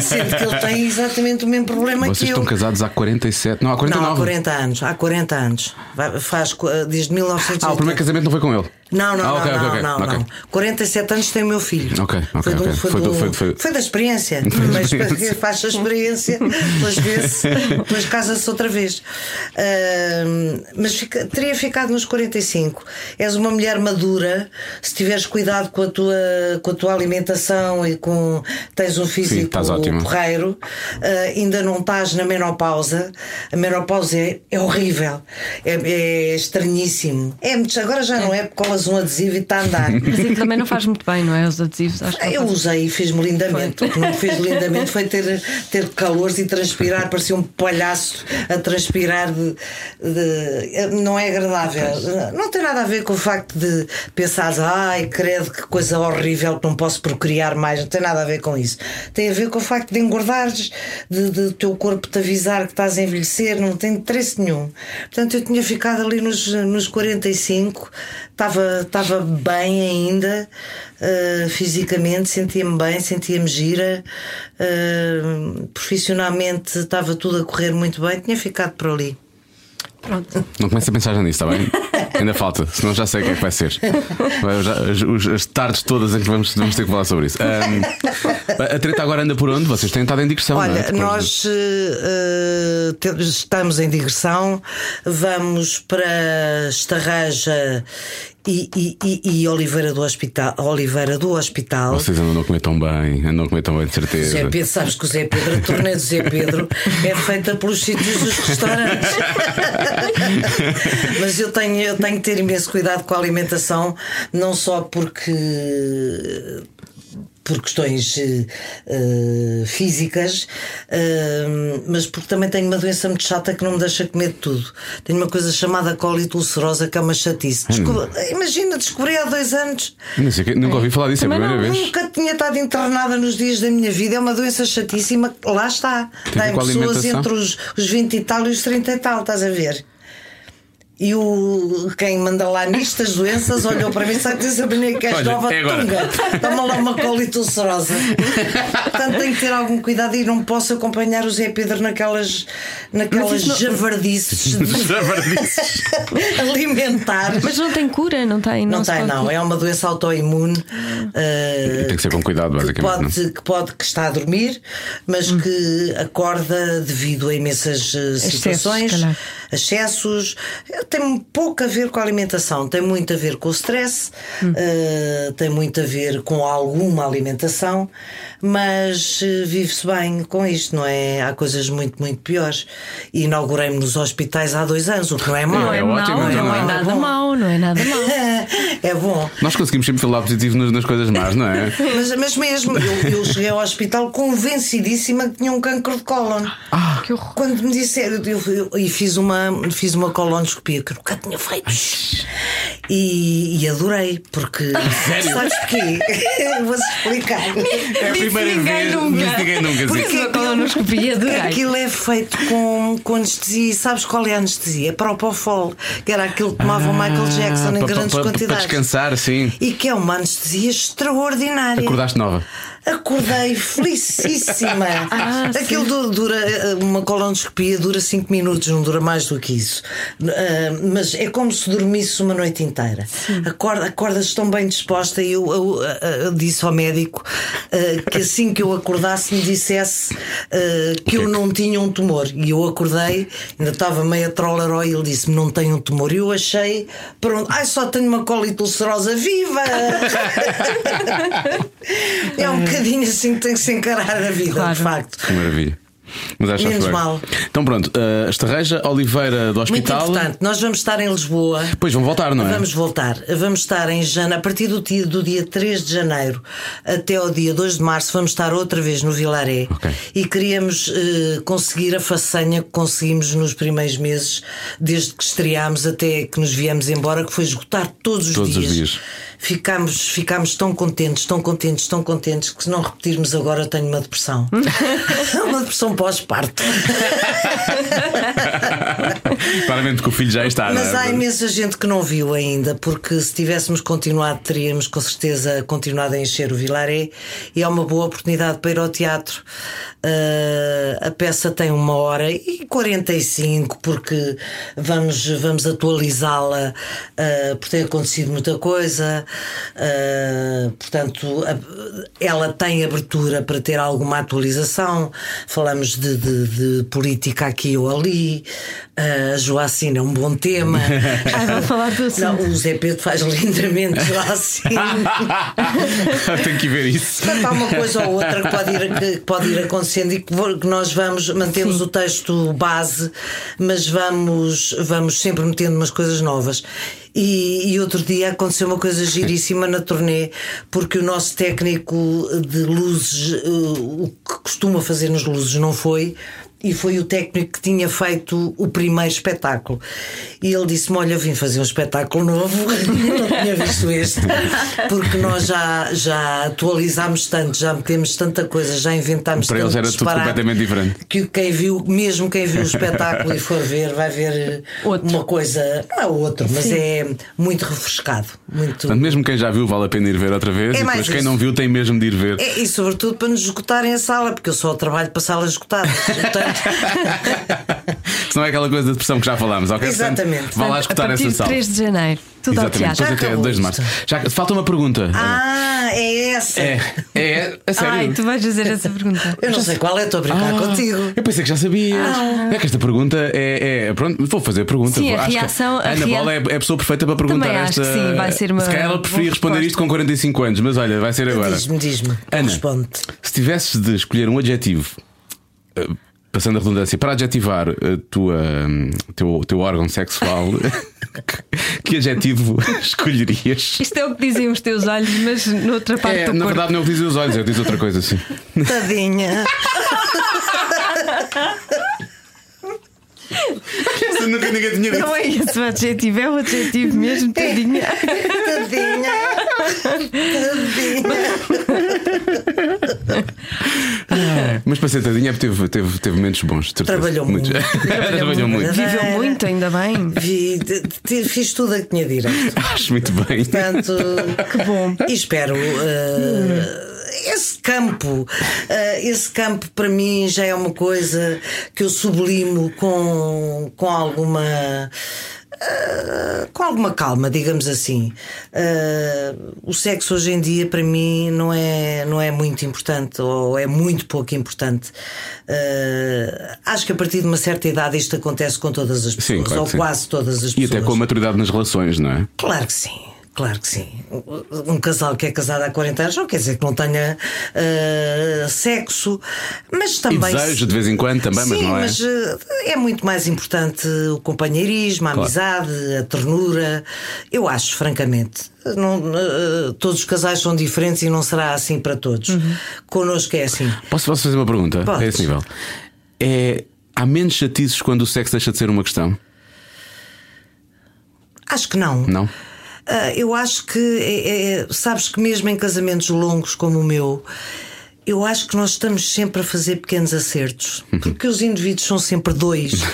Sendo que ele tem exatamente o mesmo problema Vocês que eu. estão casados há 47. Não, há 49. Não, há 40 anos, há 40 anos. Faz co- desde 1980. Ah, o primeiro casamento não foi com ele. Não, não, Ah, ok, não, ok, não, ok, não, ok. não. 47 anos tem o meu filho. Ok, ok, foi, do- foi, Foi do- do- foi- foi- da experiência. <laughs> Mas faz a experiência, depois vê-se, depois casa-se outra vez. Ahm, mas fica- teria ficado nos 45. És uma mulher madura, se tiveres cuidado com a tua, com a tua alimentação e com. tens um físico estás ótima. porreiro, ah, ainda não estás na menopausa. A menopausa é, é horrível, é, é estranhíssimo. É, agora já não é porque um adesivo e está a andar. <laughs> Mas também não faz muito bem, não é? Os adesivos, Eu usei e fiz-me lindamente. O que não fez lindamente foi ter, ter calores e transpirar, parecia um palhaço a transpirar de, de- Não é agradável. Não tem nada a ver com o facto de pensares, ai, credo, que coisa horrível que não posso procriar mais, não tem nada a ver com isso. Tem a ver com o facto de engordares, de, de o teu corpo te avisar que estás a envelhecer, não tem interesse nenhum. Portanto, eu tinha ficado ali nos, nos 45, estava, estava bem ainda, uh, fisicamente, sentia-me bem, sentia-me gira, uh, profissionalmente estava tudo a correr muito bem, tinha ficado por ali. Pronto. Não comece a pensar já nisso, está bem? <laughs> Ainda falta, senão já sei o que é que vai ser. As, as tardes todas em que vamos, vamos ter que falar sobre isso. Ahm, a treta agora anda por onde? Vocês têm estado em digressão, não é? Olha, de- nós te- estamos em digressão, vamos para Estarraja e, e, e, e Oliveira do Hospital. Oliveira do Hospital. Vocês andam a comer tão bem, andam a comer tão bem, de certeza. Zé Pedro, sabes que o Zé Pedro, a turnê do Zé Pedro é feita pelos sítios dos restaurantes. <laughs> Mas eu tenho, eu tenho que ter imenso cuidado com a alimentação, não só porque. Por questões eh, físicas, eh, mas porque também tenho uma doença muito chata que não me deixa comer de tudo. Tenho uma coisa chamada colite ulcerosa que é uma chatice. Desco- Imagina, descobri há dois anos. Não sei nunca ouvi falar disso, é a Também primeira vez. Nunca tinha estado internada nos dias da minha vida. É uma doença chatíssima. Lá está. Tem a ver Tem a pessoas entre os, os 20 e tal e os 30 e tal, estás a ver? E o, quem manda lá nisto as doenças olhou para mim e para mim que és Olha, nova é tunga. Toma lá uma colite ulcerosa. Portanto, tenho que ter algum cuidado e não posso acompanhar o Zé Pedro naquelas, naquelas não- javardices <laughs> alimentares. Mas não tem cura, não tem. Não se tem, não. É uma doença autoimune. eh, Tem que ser com cuidado, que basicamente. não? pode, que pode que está a dormir, mas Hum. que acorda devido a imensas eh, situações, excessos. Tem pouco a ver com a alimentação, tem muito a ver com o stress, Hum. eh, tem muito a ver com alguma alimentação, mas eh, vive-se bem com isto, não é? Há coisas muito, muito piores. E Inaugurei-me nos hospitais há dois anos, o que não é mau. Não é, É ótimo, não é não é mau. nada mau, não é nada mau. <laughs> é bom. Nós conseguimos sempre falar positivo nas, nas coisas más, não é? <laughs> Mas, mas mesmo, eu, eu cheguei ao hospital convencidíssima que tinha um cancro de cólon. Que horror. Quando me disseram, eu, eu- e fiz uma, fiz uma colonoscopia que eu nunca tinha feito. E, e adorei, porque. <laughs> Sabes porquê? <laughs> Vou-se explicar. <laughs> É a primeira ninguém vez. nunca. Disse ninguém nunca. Porque sim. a colonoscopia, adorei. Aquilo é feito com, com anestesia. E sabes qual é a anestesia? É Propofol, que era aquilo que tomava o Michael Jackson em Ah, grandes quantidades. Para descansar, sim. E que é uma anestesia extraordinária. Acordaste nova. Acordei felicíssima. <laughs> Ah, Aquilo du- dura, eh, uma colonoscopia dura 5 minutos, não dura mais do que isso. Ah, mas é como se dormisse uma noite inteira. Acorda, acordas tão bem disposta e eu, eu, ah, ah, disse ao médico ah, que assim que eu acordasse me dissesse ah, que eu não tinha um tumor. E eu acordei, ainda estava meio trolleró e ele disse-me: Não tenho um tumor. E eu achei, pronto, ai, só tenho uma colite ulcerosa viva! <laughs> é um bocadinho assim que tem que se encarar a vida, Claro. de facto. Que maravilha. Mas acho Menos mal. Então pronto, uh, Estarreja, Oliveira do Muito Hospital. importante, nós vamos estar em Lisboa. Depois vão voltar, não é? Vamos voltar. Vamos estar em janeiro, a partir do dia, do dia 3 de janeiro até ao dia 2 de março, vamos estar outra vez no Vilaré. Ok. E queríamos eh, conseguir a façanha que conseguimos nos primeiros meses, desde que estreámos até que nos viemos embora, que foi esgotar todos os Todos os dias. Ficámos, ficámos tão contentes, tão contentes, tão contentes que se não repetirmos agora tenho uma depressão. <laughs> uma depressão pós-parto. Claramente que o filho já está. Mas é? há imensa gente que não viu ainda, porque se tivéssemos continuado, teríamos com certeza continuado a encher o Vilaré e é uma boa oportunidade para ir ao teatro. Ah, a peça tem uma hora e 45, porque vamos, vamos atualizá-la, porque tem acontecido muita coisa. Ah, portanto, ela tem abertura para ter alguma atualização. Falamos de, de- de política aqui ou ali. Ah, A Joacina é um bom tema. <laughs> Ai, vou falar do assunto. Não, o Zé Pedro faz lindamente Joacina. <laughs> Tenho que ver isso. Portanto, há uma coisa ou outra que pode ir, que pode ir acontecendo e que nós vamos, mantemos o texto base, mas vamos, vamos sempre metendo umas coisas novas. E, e outro dia aconteceu uma coisa giríssima na turnê, porque o nosso técnico de luzes, o que costuma fazer nas luzes, não foi, e foi o técnico que tinha feito o primeiro espetáculo. E ele disse-me: Olha, vim fazer um espetáculo novo, <laughs> não tinha visto este, porque nós já, já atualizámos tanto, já metemos tanta coisa, já inventámos Para tanto eles era tudo completamente diferente. Que quem viu, mesmo quem viu o espetáculo e for ver, vai ver Outro. uma coisa, não é outro, mas é muito refrescado. Muito... Portanto, mesmo quem já viu, vale a pena ir ver outra vez. É e depois quem isso. não viu tem mesmo de ir ver. É, e sobretudo para nos esgotarem a sala, porque eu só trabalho para salas esgotadas. <laughs> Portanto, <laughs> Se não é aquela coisa da depressão que já falámos, ok? Portanto, Exatamente. Vá lá a escutar partir essa de sala. 3 de janeiro. Tudo ao Exatamente, teatro. depois até acabou 2 de março. Já, falta uma pergunta. ah, é essa. É, é, a sério. Ai, tu vais fazer essa pergunta. Eu não sei qual é, estou a brincar Ah, contigo. Eu pensei que já sabias. É que esta pergunta é. é- pronto, vou fazer a pergunta. Sim, a Acho que reação- a Ana Bola é, é a pessoa perfeita para perguntar Também acho esta. que sim, vai ser uma Se calhar ela preferia responder isto com 45 anos, mas olha, vai ser agora. Diz-me, diz-me. Ana, Responde. se tivesses de escolher um adjetivo, eh, passando a redundância, para adjetivar a tua, hum, teu, teu órgão sexual, <laughs> que- que adjetivo <laughs> escolherias? Isto é o que dizem os teus olhos, mas noutra parte É, do na corpo. verdade, não é o que dizem os olhos, eu diz outra coisa assim. Tadinha. <laughs> Nunca ninguém tinha dito. Não é esse o adjetivo, é o adjetivo mesmo, tadinha. Tadinha. Tadinha. Mas para ser tadinha teve, teve, teve momentos bons. Trabalhou Muitos. muito. <laughs> Trabalhou muito. Viveu muito, ainda bem. Vi, de- de- fiz tudo a que tinha direito. Acho muito bem. Portanto, Que bom. E espero. eh, esse campo, eh, esse campo para mim já é uma coisa que eu sublimo com, com alguma. eh, com alguma calma, digamos assim. Eh, o sexo hoje em dia para mim não é, não é muito importante ou é muito pouco importante. Eh, acho que a partir de uma certa idade isto acontece com todas as pessoas, Sim, claro ou sim. quase todas as E pessoas. até com a maturidade nas relações, não é? Claro que sim. Claro que sim. Um casal que é casado há 40 anos não quer dizer que não tenha eh, sexo, mas E também. desejo de vez em quando também, mas Sim, não é. mas eh, é muito mais importante o companheirismo, a amizade, a ternura. Eu acho, francamente. Não, eh, todos os casais são diferentes e não será assim para todos. Connosco é assim. Posso, posso fazer uma pergunta? Podes. É esse nível. É, há menos chatices quando o sexo deixa de ser uma questão? Acho que não. Não? Ah, eu acho que, é- é- sabes que mesmo em casamentos longos como o meu, eu acho que nós estamos sempre a fazer pequenos acertos, <laughs> porque os indivíduos são sempre dois <laughs>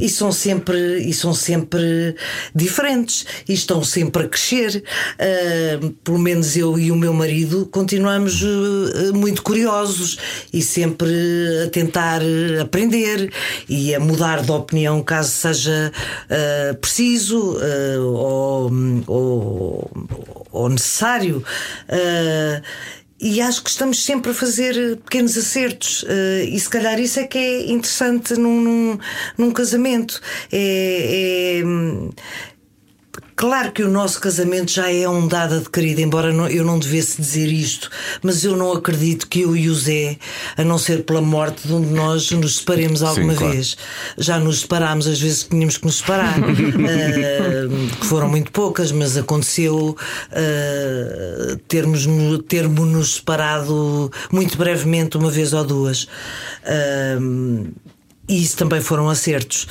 É e são sempre e são sempre diferentes e estão sempre a crescer. Ah, pelo menos eu e o meu marido continuamos eh, muito curiosos e sempre a tentar aprender e a mudar de opinião caso seja ah, preciso ou, ou, ou necessário. E acho que estamos sempre a fazer eh, pequenos acertos, eh, e se calhar isso é que é interessante num, num, num casamento. É, é, hum, Claro que o nosso casamento já é um dado adquirido, embora eu não devesse dizer isto, mas eu não acredito que eu e o Zé, a não ser pela morte de um de nós, nos separemos alguma claro. vez. Já nos separámos às vezes que tínhamos que nos separar, <laughs> eh, que foram muito poucas, mas aconteceu eh, termos, termos nos separado muito brevemente, uma vez ou duas. Eh, e isso também foram acertos.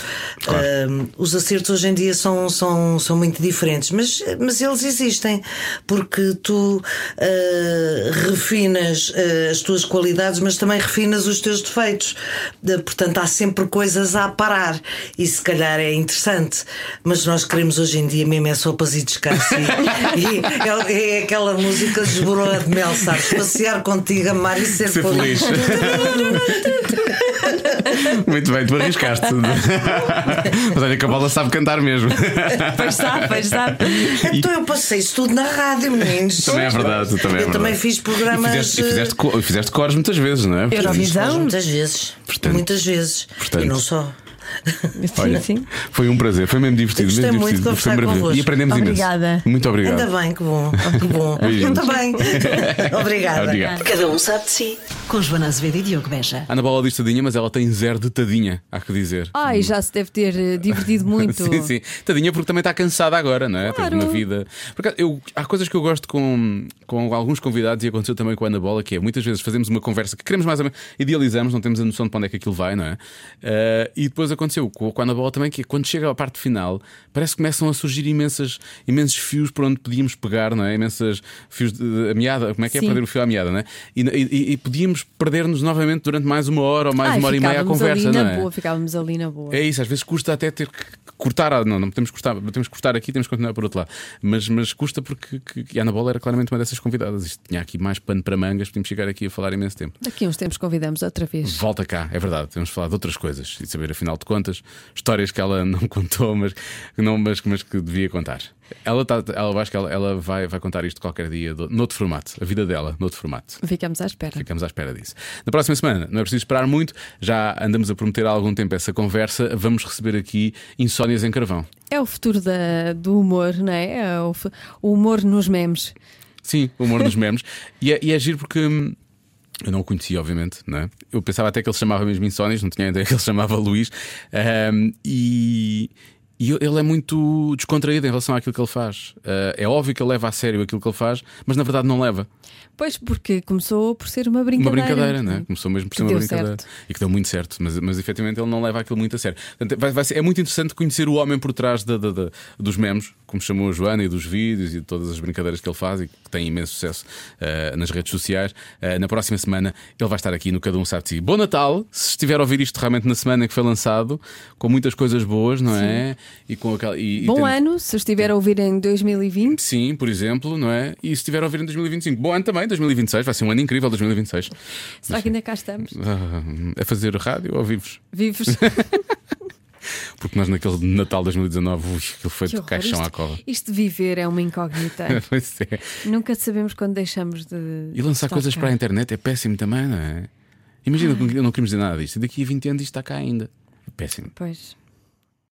Ahm, os acertos hoje em dia são, são, são muito diferentes, mas, mas eles existem, porque tu ah, refinas ah, as tuas qualidades, mas também refinas os teus defeitos. Ah, portanto, há sempre coisas a parar, e se calhar é interessante, mas nós queremos hoje em dia mesmo é sopas e descanso. E, <laughs> e é, é aquela música de Esboroa de Mel, sabes? Passear contigo, amar e ser, Ser feliz. <laughs> <laughs> Muito bem, tu arriscaste. <laughs> Mas olha que a bola sabe cantar mesmo. Pois sabe, pois sabe. Então eu passei isso tudo na rádio, meninos. Também é verdade, também é Eu também verdade. fiz programas. E fizeste, e fizeste, co- e fizeste cores muitas vezes, não é? Eurovisão? Muitas vezes. Portanto- muitas vezes. portanto- E não só. Olha, sim. Foi um prazer, foi mesmo divertido. Gostei mesmo muito divertido. Foi conversar maravilhoso. convosco. E aprendemos Obrigada. imenso. Muito obrigado. Ainda bem, que bom. Que bom. <laughs> Ainda bem. <laughs> Obrigada. Obrigado. Cada um sabe de si. Com Joana Azevedo e Diogo Beja. A Ana Bola diz tadinha, mas ela tem zero de tadinha, há que dizer. Ai, já se deve ter eh, divertido muito. <laughs> sim, sim. Tadinha porque também está cansada agora, não é? Claro. Teve uma vida. Por acaso, eu, há coisas que eu gosto com, com alguns convidados e aconteceu também com a Ana Bola, que é muitas vezes fazemos uma conversa que queremos mais ou menos, idealizamos, não temos a noção de para onde é que aquilo vai, não é? Eh, e depois aconteceu com, a Bola também, que quando chega à parte final, parece que começam a surgir imensas, imensos fios por onde podíamos pegar, não é? Imensas fios de, meada, como é que é Sim. perder o fio à meada, não é? E, e- e podíamos perder-nos novamente durante mais uma hora ou mais Ai, uma hora e meia a ficávamos conversa, ali não na é? boa, ficávamos ali na boa. É isso, às vezes custa até ter que cortar. ah, Não, não podemos cortar, temos que cortar aqui, temos que continuar por outro lado. Mas, mas custa porque que, que a Ana Bola era claramente uma dessas convidadas. Isto tinha aqui mais pano para mangas, podíamos chegar aqui a falar imenso tempo. Daqui uns tempos convidamos outra vez. Volta cá, é verdade, temos falar de outras coisas e saber, afinal de contas, histórias que ela <laughs> não contou, mas, não, mas, mas que devia contar. Ela, tá, ela acho que ela, ela vai, vai contar isto qualquer dia, do, noutro formato, a vida dela, noutro formato. Ficamos à espera. Ficamos à espera disso. Na próxima semana, não é preciso esperar muito, já andamos a prometer há algum tempo essa conversa. Vamos receber aqui Insónias em Carvão. É o futuro da- do humor, não é? É o, o humor nos memes. Sim, o humor dos memes. <laughs> E é, e é giro porque. hum, Eu não o conhecia, obviamente, não é? Eu pensava até que ele se chamava mesmo Insónias, não tinha ideia que ele se chamava Luís. Ahm, e. E ele é muito descontraído em relação àquilo que ele faz. Ah, é óbvio que ele leva a sério aquilo que ele faz, mas na verdade não leva. Pois, porque começou por ser uma Uma brincadeira. brincadeira, né? Começou mesmo por ser uma brincadeira. certo. E que deu muito certo, mas, mas efetivamente ele não leva aquilo muito a sério. Portanto, vai- vai ser- é muito interessante conhecer o homem por trás da- da- da- dos memes, como chamou a Joana, e dos vídeos e de todas as brincadeiras que ele faz e que tem imenso sucesso eh, nas redes sociais. Eh, na próxima semana ele vai estar aqui no Cada Um Sabe de Si. Bom Natal, se estiver a ouvir isto realmente na semana que foi lançado, com muitas coisas boas, não é? E com aquela, e, e Bom temos- ano, se estiver a ouvir em 2020. Sim, por exemplo, não é? E se estiver a ouvir em 2025. Bom ano também, 2026, vai ser um ano incrível 2026. Será que ainda cá estamos? Ah, a fazer rádio ou vivos? Vivos? <laughs> Porque nós naquele Natal 2019, ui, aquilo foi Que de caixão Isto- à cova. Isto de viver é uma incógnita. <laughs> Pois é. Nunca sabemos quando deixamos de. E lançar coisas cá. para a internet é péssimo também, não é? Imagina, eu não queremos dizer nada disto. Daqui a 20 anos isto está cá ainda. É péssimo. Pois.